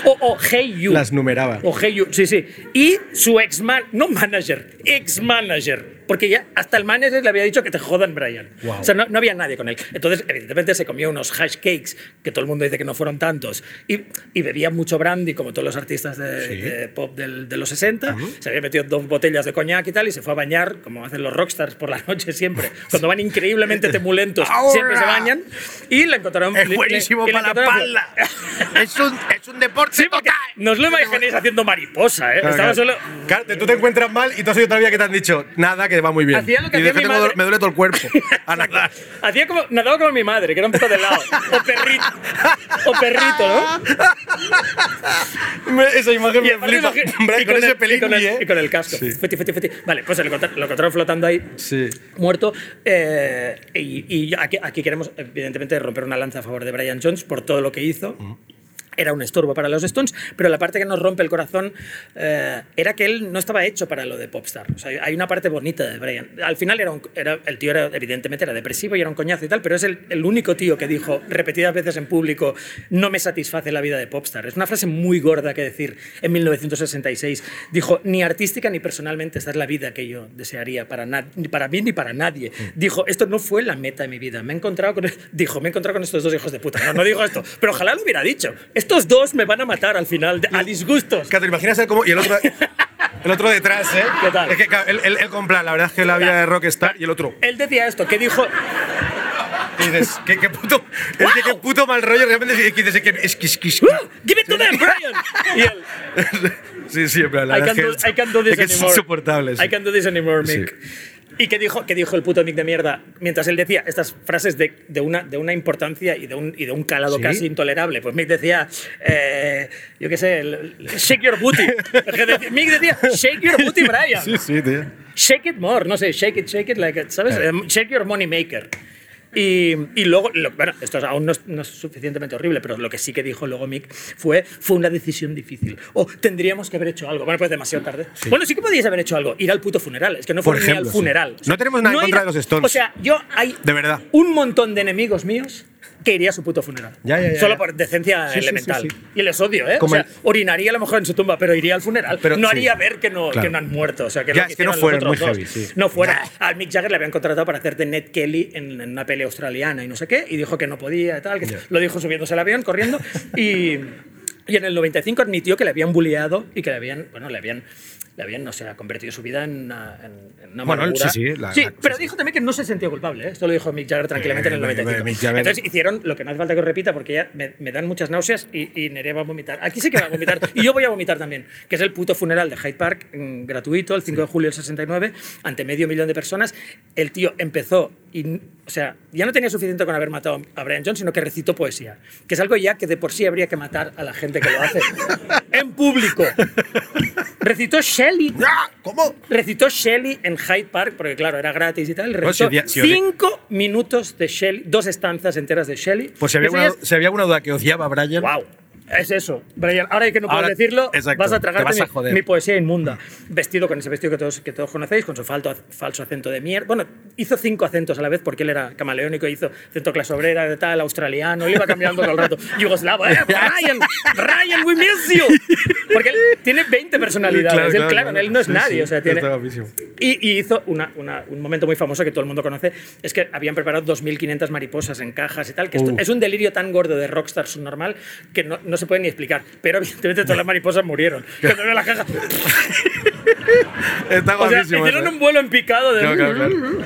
o- o Hey You. Las numeraba. O Hey You, sí, sí. Y su ex man, no manager, ex manager. Porque ya hasta el manager le había dicho que te jodan, Brian. Wow. O sea, no, no había nadie con él. Entonces, evidentemente, se comió unos hash cakes, que todo el mundo dice que no fueron tantos, y, y bebía mucho brandy, como todos los artistas de, Sí. de pop del- de los 60. Se había metido dos botellas de coñac y tal, y se fue a bañar, como hacen los rockstars por la noche siempre. Cuando van increíblemente temulentos, Ahora. siempre se bañan. Y le encontraron. Es buenísimo y le para la espalda. es, un, es un deporte Sí, total. no os lo imaginéis haciendo mariposa, ¿eh? Claro, Estaba claro. solo. Claro, tú te encuentras mal y tú has oído todavía que te han dicho nada, que va muy bien. Hacía lo que y hacía mi madre. me duele todo el cuerpo. A nadar. Hacía como, nadaba como mi madre, que era un poco de lado. O perrito. O perrito, ¿no? Me- Esa imagen Y me flipa. Brian, y con el- ese y con el, pelín, ¿eh? y con el casco. Sí. Futi, futi, futi. Vale, pues lo encontraron, lo encontraron flotando ahí. Sí. Muerto. eh, y y aquí queremos, evidentemente, romper una lanza a favor de Brian Jones por todo lo que hizo. Era un estorbo para los Stones, pero la parte que nos rompe el corazón eh, era que él no estaba hecho para lo de popstar. O sea, hay una parte bonita de Brian. Al final era, un- era- el tío era, evidentemente era depresivo y era un coñazo y tal, pero es el, el único tío que dijo repetidas veces en público no me satisface la vida de popstar. Es una frase muy gorda que decir en 1966. Dijo, ni artística ni personalmente esta es la vida que yo desearía para, ni para mí ni para nadie. Dijo, esto no fue la meta de mi vida. Me he encontrado con, dijo, me he encontrado con estos dos hijos de puta. No, no digo esto, pero ojalá lo hubiera dicho. Estos dos me van a matar al final, de- a disgustos. Claro, te imaginas él como. Y el otro. El otro detrás, ¿eh? ¿Qué tal? Es que él, él, él con plan, la verdad es que la vida de Rockstar y el otro. Él decía esto, que dijo... Y dices, qué, qué puto, es que qué puto mal rollo realmente. Es que dices, es que es que- es que- es que- ¡Ah! ¡Give it to them, Brian! Y él, Sí, sí, en plan, la I verdad can, do, es que I do es this que es anymore. insoportable. sí. I can do this anymore, Sí. ¿Y qué dijo, qué dijo el puto Mick de mierda? Mientras él decía estas frases de, de una, de una importancia y de un, y de un calado ¿Sí? casi intolerable. Pues Mick decía, eh, yo qué sé, el- el shake your booty. Mick decía, shake your booty, Brian. Sí, sí, tío. Shake it more, no sé, shake it, shake it, like, it, ¿sabes? Eh. Shake your money maker. Y, y luego, lo- bueno, esto es- aún no es, no es suficientemente horrible, pero lo que sí que dijo luego Mick fue, fue una decisión difícil. O tendríamos que haber hecho algo. Bueno, pues demasiado tarde. Bueno, sí que podíais haber hecho algo. Ir al puto funeral. Es que no fue ni al sí. funeral. No tenemos nada en contra de los Stones. O sea, yo hay De verdad. un montón de enemigos míos que iría a su puto funeral. Ya, ya, ya, Solo por decencia Sí, sí, sí, elemental. sí. Y les odio, ¿eh? Como o sea, el- orinaría a lo mejor en su tumba, pero iría al funeral. Pero no haría ver que no, Claro. que no han muerto. O sea, que Ya, es que no fueron, muy heavy. No fueron. Al Mick Jagger le habían contratado para hacer de Ned Kelly en, en una peli australiana y no sé qué, y dijo que no podía y tal. Que. Lo dijo subiéndose al avión, corriendo. y, y en el 95 admitió que le habían bulleado y que le habían, bueno, le habían, le habían, no sé, convertido su vida en una, en, en una Bueno, sí, sí, la- sí, la- pero sí, dijo también que no se sentía culpable. ¿eh? Esto lo dijo Mick Jagger tranquilamente en el Eh, 95. Mick Jagger- Entonces hicieron lo que no hace falta que os repita porque ya me, me dan muchas náuseas y, y Nerea va a vomitar. Aquí sí que va a vomitar y yo voy a vomitar también, que es el puto funeral de Hyde Park, mm, gratuito, el 5 de julio del 69, ante medio millón de personas. El tío empezó y, o sea, ya no tenía suficiente con haber matado a Brian Jones, sino que recitó poesía, que es algo ya que de por sí habría que matar a la gente que lo hace en público. Recitó Shelley ¡Ah! ¿Cómo? recitó Shelley en Hyde Park, porque claro, era gratis y tal. Bueno, Recitó si odia- si odia- cinco minutos de Shelley, dos estanzas enteras de Shelley. Pues si había, una, si había una duda que odiaba a Brian. ¡Wow! Es eso, Brian. Ahora que no puedo Ahora- decirlo, exacto, vas a te tragarte vas a mi, mi poesía inmunda. Vestido con ese vestido que todos, que todos conocéis, con su falto, falso acento de mierda. Bueno, hizo cinco acentos a la vez porque él era camaleónico, hizo acento clase obrera, de tal, australiano, él iba cambiando todo el rato. Yugoslavo, ¡eh! ¡Ryan! ¡Ryan, we miss you! Porque él tiene 20 personalidades. él, claro, él no es Sí, nadie. sí, o sea, tiene, y, y hizo una- una- un momento muy famoso que todo el mundo conoce, es que habían preparado 2.500 mariposas en cajas y tal, que esto Uh. es un delirio tan gordo de rockstar subnormal que no, no se puede ni explicar. Pero evidentemente todas las mariposas murieron. Cuando veo la caja... Está O sea, hicieron eso. un vuelo en picado de... Claro, claro.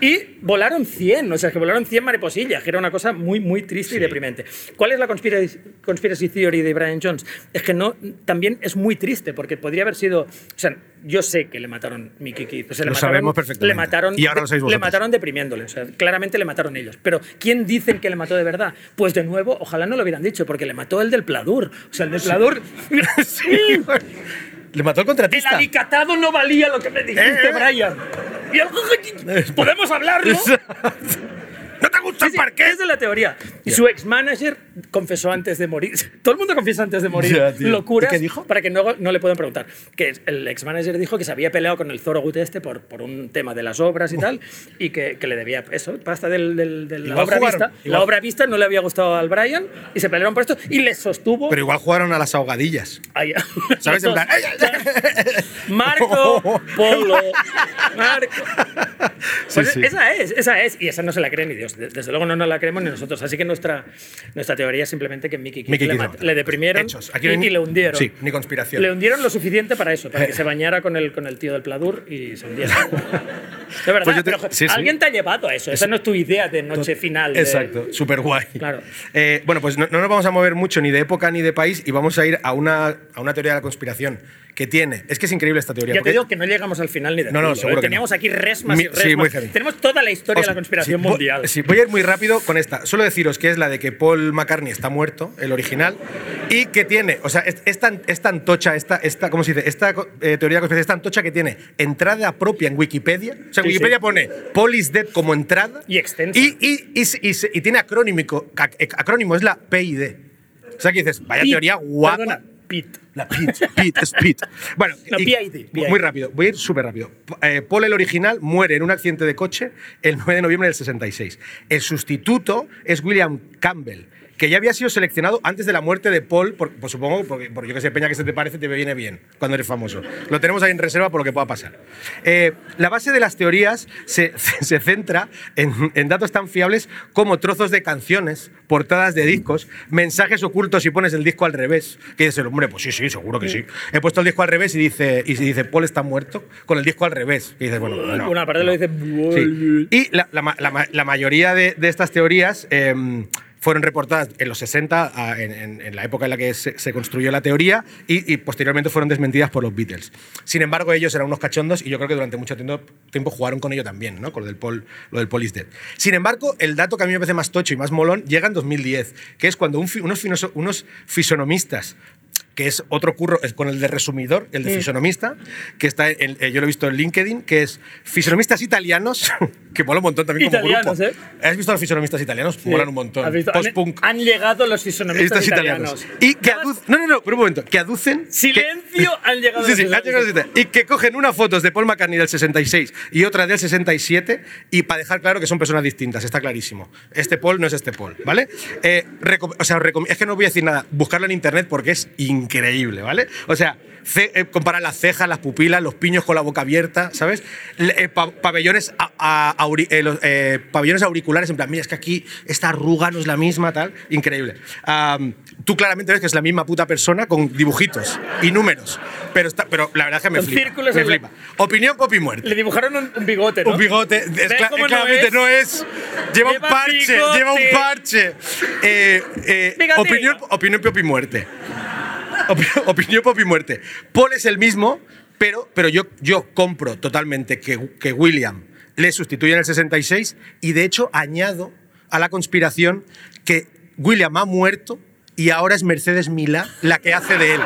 Y volaron 100, o sea, que volaron 100 mariposillas, que era una cosa muy, muy triste y deprimente. ¿Cuál es la conspiracy, conspiracy theory de Brian Jones? Es que no, también es muy triste, porque podría haber sido. O sea, yo sé que le mataron Mickey Keith. O sea, le Lo mataron, sabemos perfectamente. Le mataron, Y ahora lo le mataron deprimiéndole. O sea, claramente le mataron ellos. Pero ¿quién dicen que le mató de verdad? Pues de nuevo, ojalá no lo hubieran dicho, porque le mató el del Pladur. O sea, el del Pladur. Le mató el El contratista. alicatado no valía lo que me dijiste, Eh. Brian. Y el- ¿Podemos hablarlo? ¿No te gusta el parque? Es de la teoría. Y su ex manager confesó antes de morir. Todo el mundo confiesa antes de morir. Locuras. ¿Y qué dijo? Para que no, no le puedan preguntar. Que el ex manager dijo que se había peleado con el Zorogut este por, por un tema de las obras y tal. Y que, que le debía eso, pasta del, del- de la Igual obra jugaron, vista. igual. La obra vista no le había gustado al Brian y se pelearon por esto y le sostuvo. Pero igual jugaron a las ahogadillas. ¿Sabes? En plan, ¡ay, Marco Polo. Marco. Pues Sí, sí. esa es, esa es. Y esa no se la cree ni Dios. De- Desde luego no nos la creemos ni nosotros. Así que nuestra, nuestra teoría es simplemente que Mickey Mickey le, le deprimieron Hechos. Aquí y, hay y le hundieron. Sí, ni conspiración. Le hundieron lo suficiente para eso, para que se bañara con el, con el tío del Pladur y se hundiera. De verdad, Pues te- pero sí, sí. alguien te ha llevado a eso. Esa no es tu idea de noche final. de- Exacto, súper guay. Claro. bueno, pues no, no nos vamos a mover mucho ni de época ni de país y vamos a ir a una, a una teoría de la conspiración que tiene. Es que es increíble esta teoría. Ya te digo que no llegamos al final ni de No, no, ¿eh? seguro no. Teníamos aquí resmas Mi- y sí, resmas. muy heavy. Tenemos toda la historia de la conspiración sí, voy- mundial. sí, voy a ir muy rápido con esta. Solo deciros que es la de que Paul McCartney está muerto, el original, y que tiene, o sea, es, es tan, es tan tocha, esta, esta, ¿cómo se dice? Esta eh, teoría de conspiración es tan tocha que tiene entrada propia en Wikipedia. O sea, en Sí, Wikipedia pone Paul is dead como entrada. Y extensa. Y, y, y, y tiene acrónimico, ac- acrónimo, es la PID. O sea, que dices, vaya teoría guapa. Perdona, Pete. La Pete, Pete, es Pete. Bueno, No, y- PID, PID. muy rápido, voy a ir súper rápido. Eh, Paul, el original, muere en un accidente de coche el 9 de noviembre del 66. El sustituto es William Campbell, que ya había sido seleccionado antes de la muerte de Paul, por, pues supongo, porque, porque yo que sé, Peña, que se te parece, te viene bien cuando eres famoso. Lo tenemos ahí en reserva por lo que pueda pasar. Eh, la base de las teorías se, se centra en, en datos tan fiables como trozos de canciones, portadas de discos, mensajes ocultos si pones el disco al revés. Que dices, hombre, pues sí, sí, seguro que sí. He puesto el disco al revés y dice, y dice Paul está muerto, con el disco al revés. Y dices, bueno, no, Una parte lo dice. Sí. Y la, la la mayoría de, de estas teorías em, fueron reportadas en los 60, a- en, la época en la que se, construyó la teoría, y, posteriormente fueron desmentidas por los Beatles. Sin embargo, ellos eran unos cachondos y yo creo que durante mucho tiempo, jugaron con ello también, ¿no? con lo del, Paul, lo del Paul Dead. Sin embargo, el dato que a mí me parece más tocho y más molón llega en 2010, que es cuando unos, unos fisonomistas que es otro curro, es con el de resumidor, el de fisonomista, que está en, eh, yo lo he visto en LinkedIn, que es fisonomistas italianos, que mola un montón también Italianos, como grupo. ¿eh? ¿Has visto a los fisonomistas italianos? Sí. Molan un montón. ¿Has visto? Han- Post-punk. Han, llegado los fisonomistas italianos. italianos. Y que aducen. No, no, no, pero un momento. Que aducen. que- Silencio, han llegado Sí, los sí, han llegado los. Y que cogen unas fotos de Paul McCartney del 66 y otra del 67 y para dejar claro que son personas distintas, está clarísimo. Este Paul no es este Paul, ¿vale? Eh, o sea, es que no voy a decir nada, buscarlo en internet porque es increíble, ¿vale? O sea, eh, comparar las cejas, las pupilas, los piños con la boca abierta, ¿sabes? Eh, pa- pabellones, a- a- auri- eh, los, eh, pabellones auriculares, en plan, mira, es que aquí esta arruga no es la misma, tal. Increíble. Am, tú claramente ves que es la misma puta persona con dibujitos y números. Pero, está, pero la verdad es que me flipa. me flipa. Opinión, pop y muerte. Le dibujaron un, un bigote, ¿no? Un bigote, es ¿Ves cla- no claramente es? no es. Lleva, un Lleva parche, bigote. lleva un parche. Opinión, opinión, pop y muerte. Opi- opinión, pop y muerte. Paul es el mismo, pero, pero yo, yo compro totalmente que, que William le sustituye en el 66 y de hecho añado a la conspiración que William ha muerto y ahora es Mercedes Milá la que hace de él.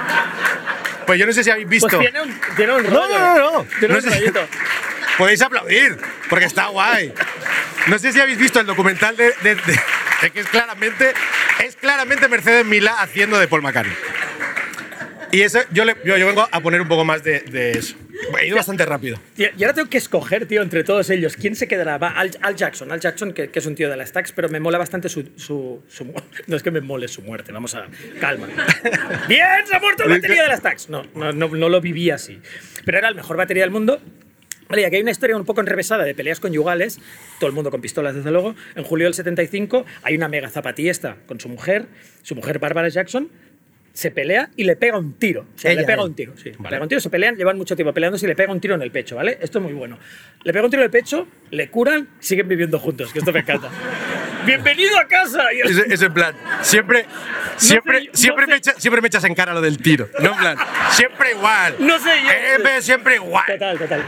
Pues yo no sé si habéis visto. Pues tiene un, tiene un No, rollo. no, no, no. Tiene No un sé-. Podéis aplaudir, porque está guay. No sé si habéis visto el documental de, de- de- de que es claramente, es claramente Mercedes Milá haciendo de Paul McCartney. Y eso, yo, le- yo, yo vengo a poner un poco más de, de eso. He ido bastante rápido. Y, y ahora tengo que escoger, tío, entre todos ellos. ¿Quién se quedará? Va, Al, Al Jackson. Al Jackson, que, que es un tío de las Stacks, pero me mola bastante su, su, su No es que me mole su muerte, vamos a. Calma. ¡Bien! ¡Se ha muerto el batería de las Stacks! No, no, no, no lo viví así. Pero era el mejor batería del mundo. Vale, y aquí hay una historia un poco enrevesada de peleas conyugales, todo el mundo con pistolas, desde luego. En julio del 75 hay una mega zapatillesta con su mujer, su mujer Barbara Jackson, se pelea y le pega un tiro. O sea, Ella, le pega él. un tiro, sí. Vale. Pega un tiro, se pelean, llevan mucho tiempo peleándose y le pega un tiro en el pecho, ¿vale? Esto es muy bueno. Le pega un tiro en el pecho, le curan, siguen viviendo juntos, que esto me encanta. ¡Bienvenido a casa! Y el- Es, es en plan, siempre, siempre, sé, no siempre, sé. me echa- siempre me echas en cara lo del tiro. No, en plan, siempre igual. No sé, yo- Eh, pero siempre igual. Total, total.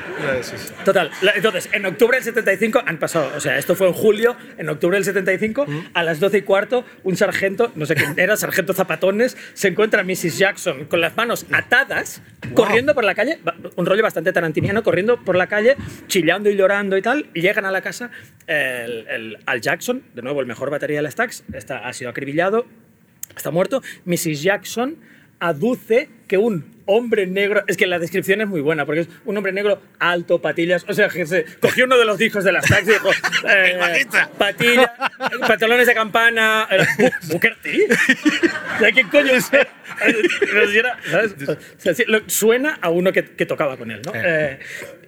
Total. Entonces, en octubre del 75 han pasado, o sea, esto fue en julio, en octubre del 75, a las 12 y cuarto, un sargento, no sé quién era, sargento Zapatones, se encuentra a Mrs. Jackson con las manos atadas, corriendo por la calle, un rollo bastante tarantiniano, corriendo por la calle, chillando y llorando y tal, y llegan a la casa el, el- Al Jackson, de nuevo el mejor batería de las Stacks, está, ha sido acribillado, está muerto. Mrs. Jackson aduce que un hombre negro. Es que la descripción es muy buena, porque es un hombre negro alto, patillas. O sea, que se cogió uno de los discos de las taxis y dijo: eh. Patillas, pantalones de campana. "Bu- Booker T. ¿De quién coño es? ¿sabes? O sea, sí, lo- suena a uno que, que tocaba con él, ¿no? Eh.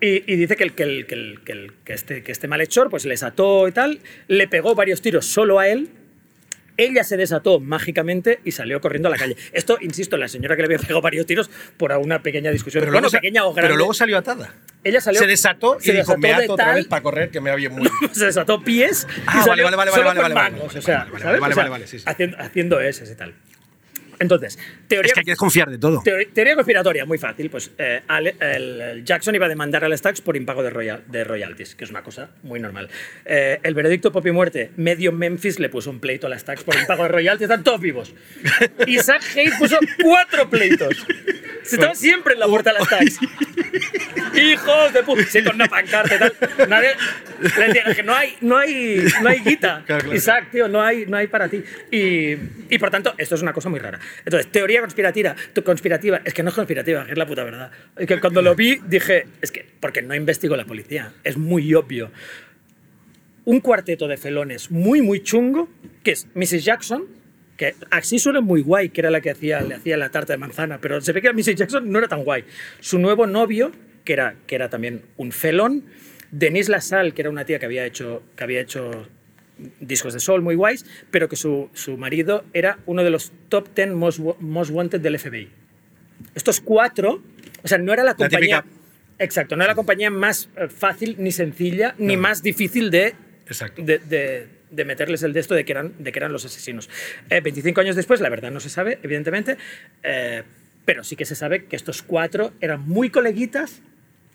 Eh, y, y dice que, el, que, el, que, el- que el- que este, que este malhechor pues les ató y tal, le pegó varios tiros solo a él. Ella se desató mágicamente y salió corriendo a la calle. Esto, insisto, la señora que le había pegado varios tiros por una pequeña discusión. Pero, bueno, pequeña o grande. pero luego salió atada. ella salió, Se desató se y dijo, me de ato otra tal- vez para correr, que me va bien muy bien. se desató pies y Ah, salió vale, vale, vale, vale, vale, vale, vale, vale, vale, vale, vale, teoría, Es que hay que desconfiar de todo. teoría, teoría conspiratoria, muy fácil. Pues eh, Ale- el, el Jackson iba a demandar al Stax por impago de, royal, de royalties, que es una cosa muy normal. Eh, el veredicto Pop y Muerte, medio Memphis le puso un pleito al Stax por impago de royalties, están todos vivos. Isaac Hayes puso cuatro pleitos. Se estaba siempre en la puerta de la Stax. Hijos de puta. Sí, con una pancarta y tal. Nadie, le decía, que no hay, no hay, no hay guita. Claro, claro. Isaac, tío, no hay, no hay para ti. Y, y por tanto, esto es una cosa muy rara. Entonces, teoría conspirativa, tu- conspirativa, es que no es conspirativa, es la puta verdad. Que cuando lo vi dije, es que, porque no investigo la policía, es muy obvio. Un cuarteto de felones muy, muy chungo, que es Mrs. Jackson, que así suena muy guay, que era la que hacía, le hacía la tarta de manzana, pero se ve que Mrs. Jackson no era tan guay. Su nuevo novio, que era, que era también un felón, Denise Lassalle, que era una tía que había hecho, que había hecho discos de sol muy guays, pero que su, su marido era uno de los top 10 most, most wanted del FBI. estos cuatro, o sea, no era la compañía. típica- Exacto, no era la compañía más eh, fácil ni sencilla ni No. más difícil de, Exacto. de, de- de meterles el de esto de que eran, de que eran los asesinos. Eh, 25 años después, la verdad no se sabe, evidentemente, eh, pero sí que se sabe que estos cuatro eran muy coleguitas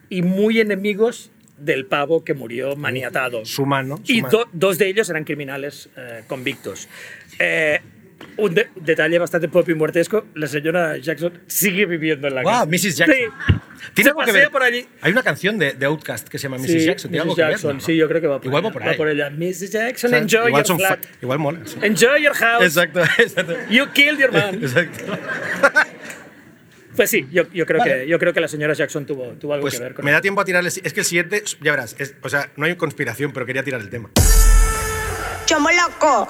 y muy enemigos del pavo que murió maniatado. Su mano. su Y mano. do- dos de ellos eran criminales eh, convictos. Eh, un de- detalle bastante pop y muertesco, la señora Jackson sigue viviendo en la Wow, casa. Mrs. Jackson. Sí. ¿Tiene Se algo que ver? por allí. Hay una canción de, de Outcast que se llama Mrs. Sí, Jackson. ¿Tiene algo Mrs. que ver? Jackson, No. sí, yo creo que va por Igual ella. va por Va por ella. Mrs. Jackson, ¿Sabes? enjoy igual your flat. Igual mola. sí. Enjoy your house. Exacto, exacto. You killed your man. Exacto. Pues sí, yo, yo, creo Vale. que, yo creo que la señora Jackson tuvo, tuvo algo Pues que ver con me da tiempo a tirarle. Es que el siguiente, ya verás, es- o sea, no hay conspiración, pero quería tirar el tema. Chomo loco.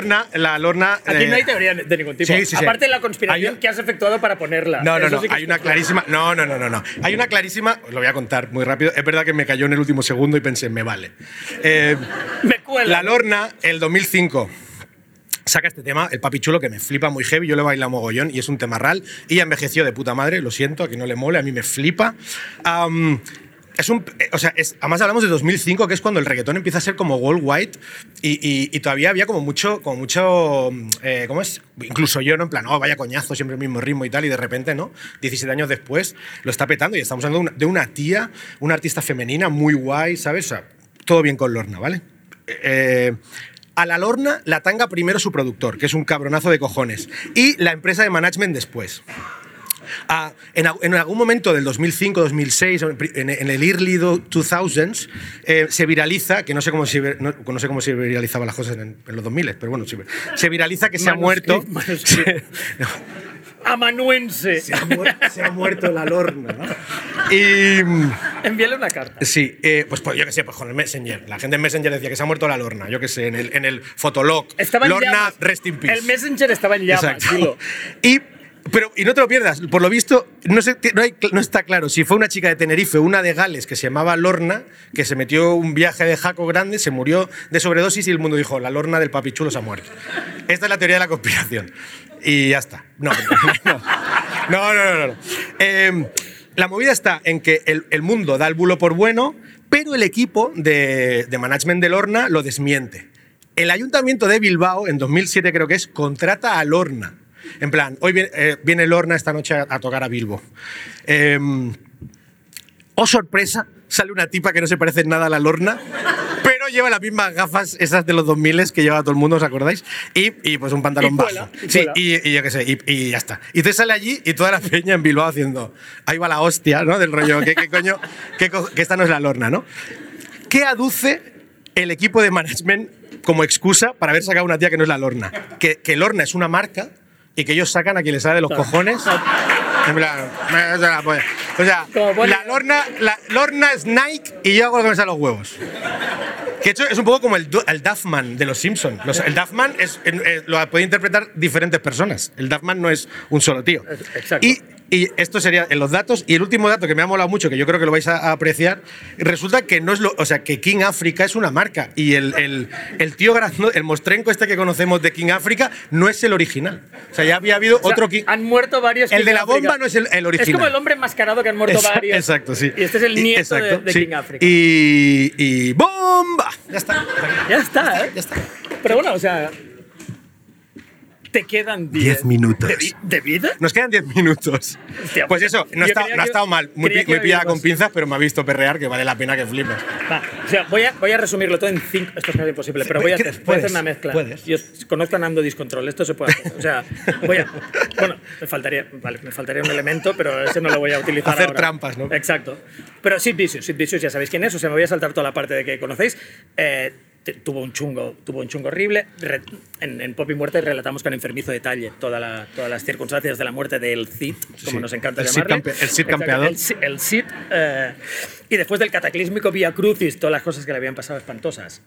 Lorna, la Lorna. Aquí eh, no hay teoría de ningún tipo. sí, sí. Aparte de la conspiración que has efectuado para ponerla. No, no, Eso no. que Hay una clarísima. No, no, no, no, no. Hay una clarísima. Os lo voy a contar muy rápido. Es verdad que me cayó en el último segundo y pensé, me vale. Eh, Me cuela. la Lorna, el 2005. Saca este tema, el papi chulo, que me flipa muy heavy, yo le bailo mogollón y es un tema real. Y ya envejeció de puta madre, lo siento, a quien no le mole, a mí me flipa. Am, es un, eh, o sea, es- además hablamos de 2005, que es cuando el reggaetón empieza a ser como worldwide y, y- y todavía había como mucho, como mucho, mm, eh, ¿cómo es? Incluso yo, ¿no? En plan, oh, vaya coñazo, siempre el mismo ritmo y tal, y de repente, ¿no? 17 años después lo está petando y estamos hablando de una, tía, una artista femenina muy guay, ¿sabes? O sea, todo bien con Lorna, ¿vale? Eh, a la Lorna la tanga primero su productor, que es un cabronazo de cojones, y la empresa de management después. Ah, en, en algún momento del 2005, 2006, en, en el early do- 2000s, eh, se viraliza, que no sé cómo se, no, no sé cómo se viralizaban las cosas en, en los 2000, pero bueno, se, se viraliza que se ha muerto. Manuscript. Amanuense. se, ha se ha muerto la Lorna. ¿no? Y. Envíale una carta. Sí, eh, pues, pues yo qué sé, pues con el Messenger. La gente en Messenger decía que se ha muerto la Lorna, yo qué sé, en el, en el Fotolog. Estaba en Lorna, llamas. rest in peace. El Messenger estaba en llamas, Exacto. dilo. Y, pero, y no te lo pierdas, por lo visto, no, sé, no, hay- no está claro si fue una chica de Tenerife una de Gales que se llamaba Lorna, que se metió un viaje de jaco grande, se murió de sobredosis y el mundo dijo, la Lorna del papichulo se ha muerto. Esta es la teoría de la conspiración. Y ya está. No, no, no. no, no. Eh, la movida está en que el, el mundo da el bulo por bueno, pero el equipo de, de management de Lorna lo desmiente. El ayuntamiento de Bilbao, en 2007 creo que es, contrata a Lorna. En plan, hoy viene, eh, viene Lorna esta noche a, a tocar a Bilbo. Eh, oh, sorpresa, sale una tipa que no se parece en nada a la Lorna, pero lleva las mismas gafas, esas de los 2000 que lleva todo el mundo, ¿os acordáis? Y, y, pues un pantalón Y cuela, bajo. y sí, y, y yo qué sé, y, y ya está. Y te sale allí y toda la peña en Bilbao haciendo, ahí va la hostia, ¿no? Del rollo, ¿qué, qué coño? ¿Qué co- que esta no es la Lorna, ¿no? ¿Qué aduce el equipo de management como excusa para haber sacado una tía que no es la Lorna? Que, que Lorna es una marca y que ellos sacan a quien les sale de los cojones. En plan, me- o sea, o la Lorna, la Lorna es Nike y yo hago lo que me sale los huevos. Que hecho es un poco como el, Du- el Duffman de los Simpsons. el Duffman es, eh, lo puede interpretar diferentes personas. El Duffman no es un solo tío. Exacto. Y, y esto sería en los datos. Y el último dato que me ha molado mucho, que yo creo que lo vais a, apreciar, resulta que no es lo. O sea, que King Africa es una marca. Y el, el, el tío el mostrenco este que conocemos de King Africa, no es el original. O sea, ya había habido O sea, otro King. Han muerto varios. El King de la bomba no es el- el original. Es como el hombre enmascarado que han muerto varios. Exacto, sí. Y este es el nieto de- exacto, de, sí. King África. Y, y ¡Bomba! Ya está. Ya está, ¿eh? Ya está. Pero bueno, o sea. Te quedan 10 Diez minutos. ¿De, vi- de vida? Nos quedan 10 minutos. Hostia, pues eso, no, está- no ha estado mal. Muy, muy pillada con pinzas, pero me ha visto perrear que vale la pena que flipas. Va, o sea, voy a, voy a resumirlo todo en cinco. Esto es casi imposible, pero voy a, ¿Qué- hacer, voy a puedes? hacer una mezcla. Puedes. Yo conozco a Nando Discontrol, esto se puede hacer. O sea, voy a. Bueno, me faltaría, vale, me faltaría un elemento, pero ese no lo voy a utilizar. Hacer ahora. trampas, ¿no? Exacto. Pero Sid Vicious, Sid Vicious ya sabéis quién es, o sea, me voy a saltar toda la parte de que conocéis. Eh, tuvo un chungo, tuvo un chungo horrible. Re- en, en Pop y Muerte relatamos con enfermizo detalle toda la- todas las circunstancias de la muerte del Cid, como Sí. nos encanta El Cid llamarle. campe- el Cid campeador. El, Ci- el Cid. eh, y después del cataclísmico Vía Crucis, todas las cosas que le habían pasado espantosas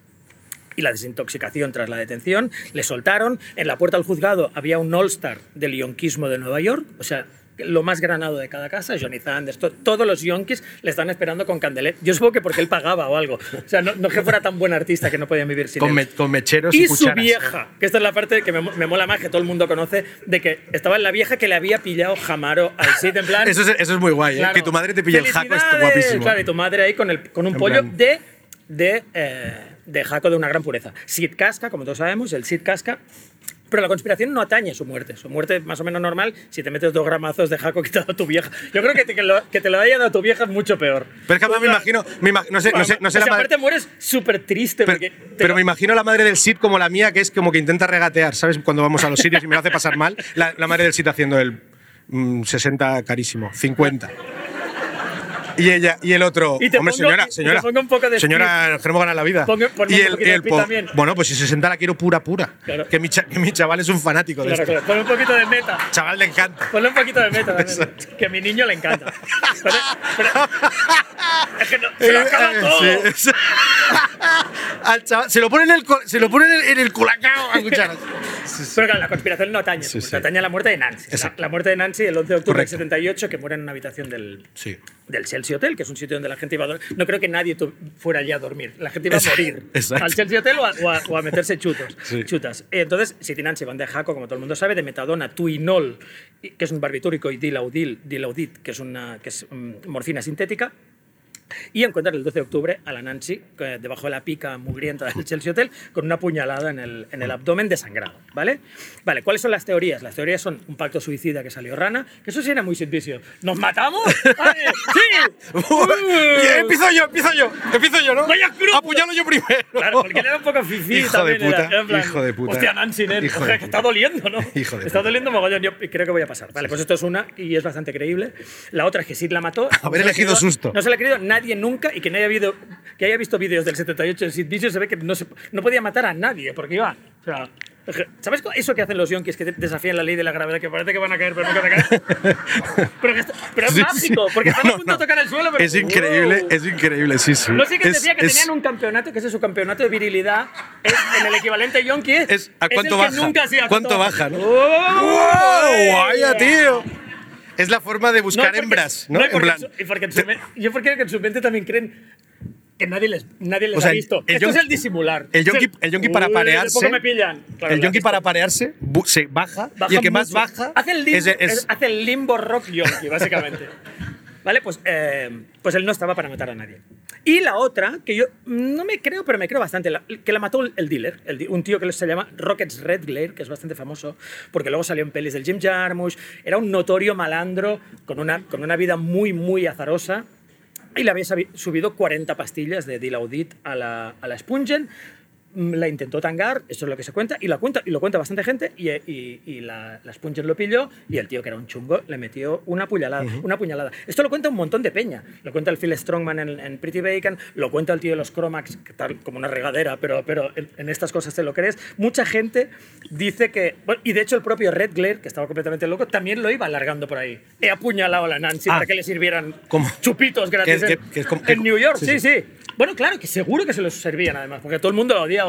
y la desintoxicación tras la detención, le soltaron. En la puerta del juzgado había un all-star del yonquismo de Nueva York, o sea, lo más granado de cada casa, Johnny Sanders, to- todos los yonkis le están esperando con candelet. Yo supongo que porque él pagaba o algo. O sea, no, no que fuera tan buen artista que no podían vivir sin Con, él. me- con mecheros y, Y su cucharas. vieja, que esta es la parte que me, me mola más, que todo el mundo conoce, de que estaba la vieja que le había pillado Jamaro al Cid, en plan... Eso es, eso es muy guay, ¿eh? Claro. Que tu madre te pille el jaco es guapísimo. Claro, y tu madre ahí con, el, con un En pollo plan- de, de, eh, de jaco de una gran pureza. Sid Casca, como todos sabemos, el Sid Casca. Pero la conspiración no atañe a su muerte. Su muerte es más o menos normal si te metes dos gramazos de jaco ha dado tu vieja. Yo creo que te, que lo, que te lo haya dado tu vieja es mucho peor. Pero es que además me imagino, me no sé, no sé, no sé O la sea, madre, aparte mueres súper triste. pero, lo- me imagino la madre del Sid como la mía, que es como que intenta regatear, ¿sabes? Cuando vamos a los sitios y me lo hace pasar mal, la, la madre del Sid haciendo el mm, 60 carísimo, 50. Y ella y el otro, Y te hombre, pongo- señora, y te señora, pongo un poco de señora, queremos ganar la vida. Pongo- y el, y de el también. bueno, pues si 60 la quiero pura, pura. Claro. Que, mi cha- que mi chaval es un fanático de Claro, esto. claro. Pon un poquito de meta. Chaval le encanta. Ponle un poquito de meta también, que a mi niño le encanta. Pero- pero- es que no, se lo acaba Eh, todo. sí, Al chaval- se lo pone en el, se lo pone en el, en el culacao a cucharas. Pero claro, la conspiración no atañe, Sí, sí. atañe a la muerte de Nancy. La, Exacto. la muerte de Nancy el 11 de octubre del 78, que muere en una habitación del, Sí. del Chelsea Hotel, que es un sitio donde la gente iba a dormir. No creo que nadie fuera allí a dormir. La gente iba a morir Exacto. al Chelsea Hotel o a, o a- o a meterse chutos, Sí. chutas. Entonces, Sid y Nancy van de jaco, como todo el mundo sabe, de metadona, tuinol, que es un barbitúrico, y dilaudil, dilaudid, que es, una, que es mm, morfina sintética. Y encuentran el 12 de octubre a la Nancy debajo de la pica mugrienta del Chelsea Hotel con una puñalada en el, en el abdomen desangrado, ¿vale? Vale, ¿cuáles son las teorías? Las teorías son un pacto suicida que salió rana, que eso sí era muy servicio. ¿Nos matamos? ¡Vale! ¡Sí! Empiezo yo, empiezo yo, empiezo yo, ¿no? Vaya grupo. Apuñalo yo primero. Claro, porque era un poco fifí Hijo de también. era- puta, era en plan, hijo de puta. Hostia, Nancy, nen, Hijo de oje, que está doliendo, ¿no? Hijo de Está puta. doliendo mogollón, yo creo que voy a pasar. Vale, pues esto es una y es bastante creíble. La otra es que Sid la mató. Haber No elegido susto. No se la ha creído nadie nunca y que no haya, habido, que haya visto vídeos del 78 de Sid Vicious se ve que no, se, no podía matar a nadie porque iba... O sea, ¿Sabes eso que hacen los yonkis que desafían la ley de la gravedad? Que parece que van a caer, pero nunca a caer. pero, está- pero es Sí, mágico, porque están a No, punto no. de tocar el suelo. Pero, Es increíble, ¡Wow! es increíble, sí, sí. No sé que Es- decía que es- tenían un campeonato, que ese es su campeonato de virilidad, es en el equivalente yonki. Es, ¿a cuánto baja? Nunca, ¿a ¿Cuánto baja, no? ¡Wow! ¡Vaya, tío! Es la forma de No, buscar porque- hembras, ¿no? en porque plan, en su- y porque yo porque en su mente también creen que nadie les, nadie les O sea, ha visto. el Esto yonki- es el disimular. el yonki- el yonki para Uy, parearse- poco me pillan. Claro, el yonki para parearse se baja, Baja y el que más mucho. baja hace el limbo, es- es- hace el limbo rock yonki, básicamente. ¿Vale? Pues, eh, pues él no estaba para matar a nadie. Y la otra, que yo no me creo, pero me creo bastante, la- que la mató el dealer, el un tío que se llama Rockets Redglare, que es bastante famoso, porque luego salió en pelis del Jim Jarmusch, era un notorio malandro con una, con una vida muy, muy azarosa, y le había subido 40 pastillas de Dilaudid a la, a la Spungen. Mm, La intentó tangar, eso es lo que se cuenta, y, la cuenta, y lo cuenta bastante gente, y, y- y la, la Spungen lo pilló, y el tío, que era un chungo, le metió una puñalada, una puñalada. Esto lo cuenta un montón de peña. Lo cuenta el Phil Strongman en, en Pretty Bacon, lo cuenta el tío de los Cromax, que tal como una regadera, pero, pero en, en estas cosas te lo crees. Mucha gente dice que... bueno, y de hecho el propio Red Glare, que estaba completamente loco, también lo iba alargando por ahí. He apuñalado a la Nancy Ah. para que le sirvieran ¿Cómo? chupitos gratis Que- en, que- que es como- en que- New York. sí, Sí, sí. sí. Bueno, claro, que seguro que se los servían además, porque todo el mundo lo odiaba.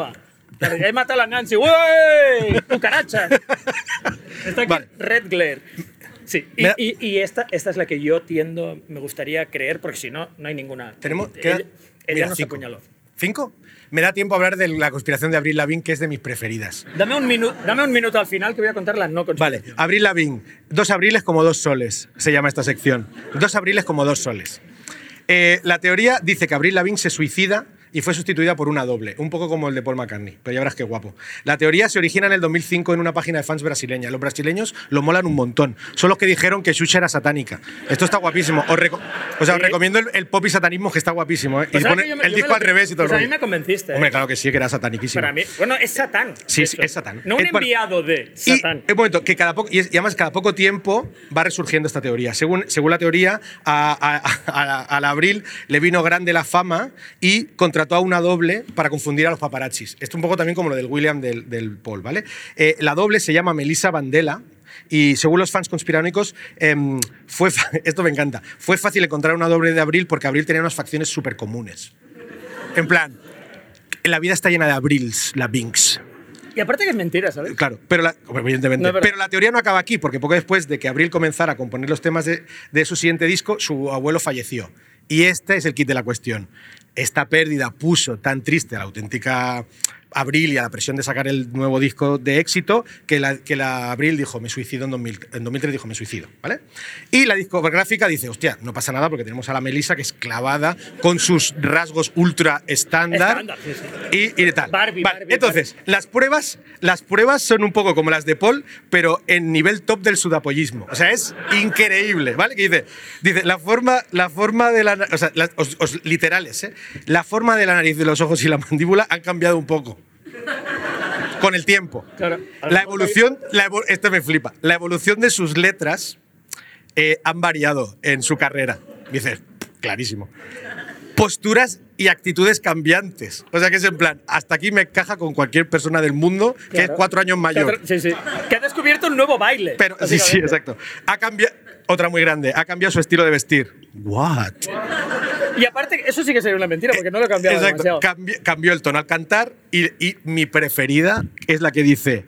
Y ahí mata a la Nancy. ¡Uey! ¡Cucaracha! Está aquí Vale. Red Glare. Sí, y, da- y- y esta, esta es la que yo tiendo, me gustaría creer, porque si no, no hay ninguna. Tenemos, Ella, queda- ella mira, nos cinco. apuñaló. ¿Cinco? Me da tiempo a hablar de la conspiración de Abril Lavigne, que es de mis preferidas. Dame un, minu- dame un minuto al final que voy a contar la no Vale. Abril Lavigne. Dos abriles como dos soles, se llama esta sección. Dos abriles como dos soles. Eh, la teoría dice que Abril Lavigne se suicida y fue sustituida por una doble, un poco como el de Paul McCartney, pero ya verás qué guapo. La teoría se origina en el 2005 en una página de fans brasileña. Los brasileños lo molan un montón. Son los que dijeron que Xuxa era satánica. Esto está guapísimo. Os, o sea, os recomiendo el, el pop y satanismo que está guapísimo. ¿eh? Pues y ahora pone yo el yo disco al revés y todo pues el a mí me convenciste. ¿eh? Hombre, claro que sí, que era sataniquísimo. Para mí, bueno, es Satán. Sí, es Satán. No un enviado de Y Satán. un momento, que cada poco, y, y además cada poco tiempo va resurgiendo esta teoría. Según, según la teoría, a, a- a- a la Abril le vino grande la fama y contrató a una doble para confundir a los paparazzis. Esto es un poco también como lo del William del, del Paul, ¿vale? Eh, la doble se llama Melissa Vandela. Y según los fans conspiranoicos, em, fue esto me encanta. Fue fácil encontrar una doble de Abril porque Abril tenía unas facciones súper comunes. En plan, la vida está llena de Abrils, la Binks. Y aparte que es mentira, ¿sabes? Claro, pero la, evidentemente. No, pero la teoría no acaba aquí, porque poco después de que Abril comenzara a componer los temas de, de su siguiente disco, su abuelo falleció. Y este es el kit de la cuestión. Esta pérdida puso tan triste a la auténtica Abril y a la presión de sacar el nuevo disco de éxito que la, que la Abril dijo, me suicido en, 2000, en 2003, dijo, me suicido, ¿vale? Y la discográfica dice, hostia, no pasa nada porque tenemos a la Melissa que es clavada con sus rasgos ultra estándar. Estándar, sí, sí. Y, tal. Barbie, Vale, Barbie, entonces, las pruebas, las pruebas son un poco como las de Paul, pero en nivel top del sudapollismo. O sea, es increíble, ¿vale? Que dice, dice la forma, la forma de la, na- o sea, las- os- os- literales, ¿eh? La forma de la nariz, de los ojos y la mandíbula han cambiado un poco. Con el tiempo. Claro. La evolución, la evo- esto me flipa. La evolución de sus letras eh, han variado en su carrera. Dices, clarísimo. Posturas y actitudes cambiantes. O sea que es en plan, hasta aquí me encaja con cualquier persona del mundo que es cuatro años mayor. Sí, sí. Que ha descubierto un nuevo baile. Pero, sí, sí, exacto. Ha cambiado, otra muy grande, ha cambiado su estilo de vestir. What? Y aparte, eso sí que sería una mentira, porque no lo he cambiado Exacto. demasiado. Cambió el tono al cantar y, y mi preferida es la que dice.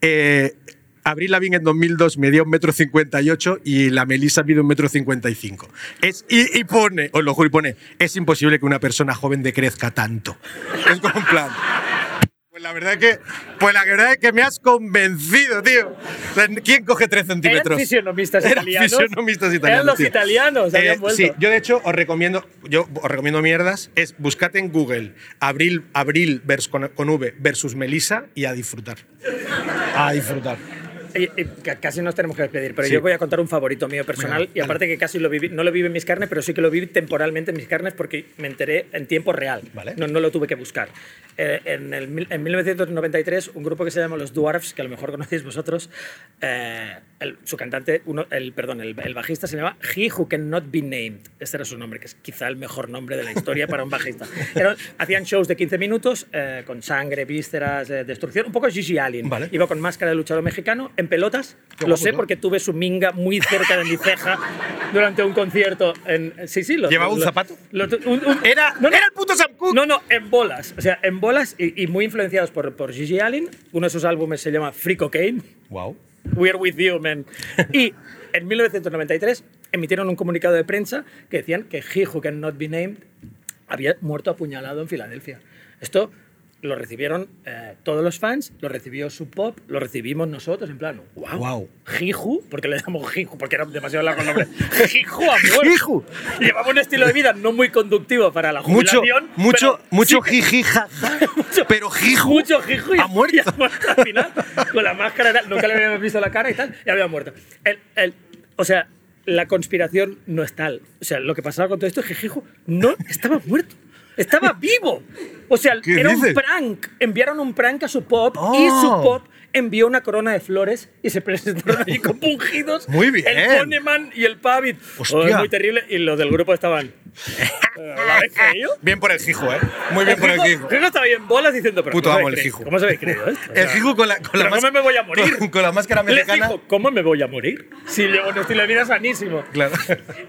Eh, Abril Lavigne en 2002 medía un metro cincuenta y ocho y la Melissa mide un metro cincuenta y cinco. Es, y, y pone, os lo juro, y pone, es imposible que una persona joven decrezca tanto. Es como un plan. Pues la verdad es que, pues la verdad es que me has convencido, tío. ¿Quién coge tres centímetros? Eran fisionomistas Eran italianos. fisionomistas italianos. Eran los tío. italianos, habían Eh, vuelto. Sí, yo de hecho os recomiendo, yo os recomiendo mierdas, es buscate en Google Abril, Abril vers- con, con V versus Melissa y a disfrutar. A disfrutar. Ca- casi nos tenemos que despedir, pero Sí. yo voy a contar un favorito mío personal y aparte que casi lo viví, no lo viví en mis carnes, pero sí que lo viví temporalmente en mis carnes porque me enteré en tiempo real. Vale. No, no lo tuve que buscar. Eh, en, el en 1993, un grupo que se llama Los Dwarfs, que a lo mejor conocéis vosotros, eh, el- su cantante, uno, el, perdón, el, el bajista se llama He Who Cannot Be Named. Este era su nombre, que es quizá el mejor nombre de la historia para un bajista. Era- hacían shows de 15 minutos eh, con sangre, vísceras, eh, destrucción, un poco Gigi Allen. Vale. Iba con máscara de luchador mexicano, en pelotas. Qué lo guapo, sé ¿no? porque tuve su minga muy cerca de mi ceja durante un concierto. En, sí, sí. Lo, ¿Llevaba lo- un zapato? lo- un- un- Era, no, no, era el puto Sam Cooke. no, no, en bolas. O sea, en bolas y, y muy influenciados por, por Gigi Allen. Uno de sus álbumes se llama Free Cocaine. Wow. We're with you, man. Y en 1993 emitieron un comunicado de prensa que decían que He Who Cannot Be Named había muerto apuñalado en Filadelfia. Esto lo recibieron eh, todos los fans, lo recibió Sub Pop, lo recibimos nosotros, en plan, wow. Guau. Jiju, porque le llamamos Jiju, porque era demasiado largo el nombre. Jiju. Jiju. Llevaba un estilo de vida no muy conductivo para la jubilación. mucho, pero mucho sí jiji, jaja. Mucho- Pero jiju. mucho jiju y ha muerto. y ha muerto al final. Con la máscara, nunca le habíamos visto la cara y tal, y había muerto. El, el- o sea, la conspiración no es tal. O sea, lo que pasaba con todo esto es que Jiju no estaba muerto. Estaba vivo. O sea, ¿Qué era un prank. Enviaron un prank a su pop y Oh. su pop envió una corona de flores y se presentaron allí con pungidos. Muy bien. El Poneman y el Pavit. Hostia. Oh, muy terrible. Y los del grupo estaban. "Eh, ¿La habéis creído? Bien por el Jijo, ¿eh? Muy bien por el Jijo. Jijo estaba ahí en bolas diciendo, pero Puto ¿cómo amo el? Jijo. ¿Cómo os habéis creído esto? El Jijo con la, con la ¿pero más- cómo me voy a morir? Con, con la máscara mexicana. dijo, ¿cómo me voy a morir? Si llevo un estilo de vida sanísimo. Claro.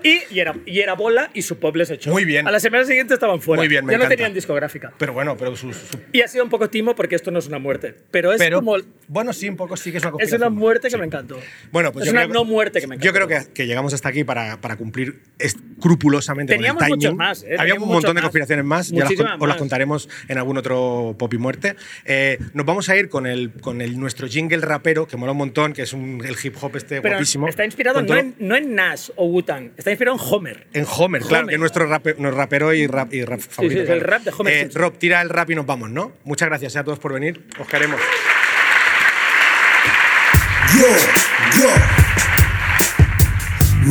Y, y, era, y era bola y su pop les echó. Muy bien. A la semana siguiente estaban fuera. Muy bien, me Ya no encanta. tenían discográfica. Pero bueno, pero su. su- Y ha sido un poco timo porque esto no es una muerte. Pero es pero, como. bueno, sí, un poco sí que es una Es una muerte que Sí. me encantó. Bueno, pues es yo una creo- no muerte que me encantó. Yo creo que, que llegamos hasta aquí para, para cumplir escrupulosamente con el teníamos timing. muchos más, ¿eh? Había un montón de conspiraciones más. Ya las, os las contaremos en algún otro Pop y Muerte. Eh, nos vamos a ir con el con el nuestro jingle rapero, que mola un montón, que es un, el hip hop este Pero guapísimo. está inspirado no en, no en Nash o Wu-Tang, está inspirado en Homer. En Homer, claro, que es nuestro, rape- nuestro rapero y rap, y rap favorito. sí, es el rap de Homer Eh. Rob, tira el rap y nos vamos, ¿no? Muchas gracias a todos por venir. Os queremos. Yo, yo.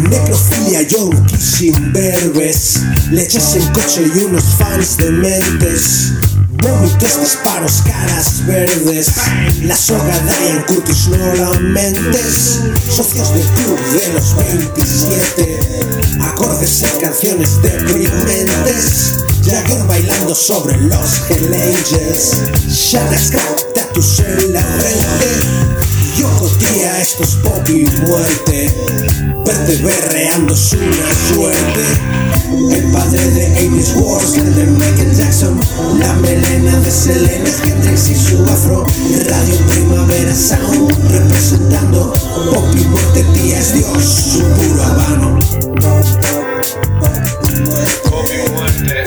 Necrofilia, yonki sin verbes. Leches en coche y unos fans dementes. Vómitos, disparos, caras verdes. La soga Diane Curtis no la mentes. Socios del club de los 27. Acordes y canciones deprimentes. Jagger bailando sobre los Hell Angels. Shadows crack, tatus en la frente. Yo tía, esto es pop y muerte. Verte berreando es una suerte. El padre de Amy's Wars, el de Michael Jackson. La melena de Selena Hendrix y su afro. Radio Primavera Sound, representando pop y muerte, tía es Dios, su puro habano. Pop y muerte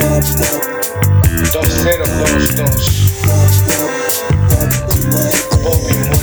2022 Pop y muerte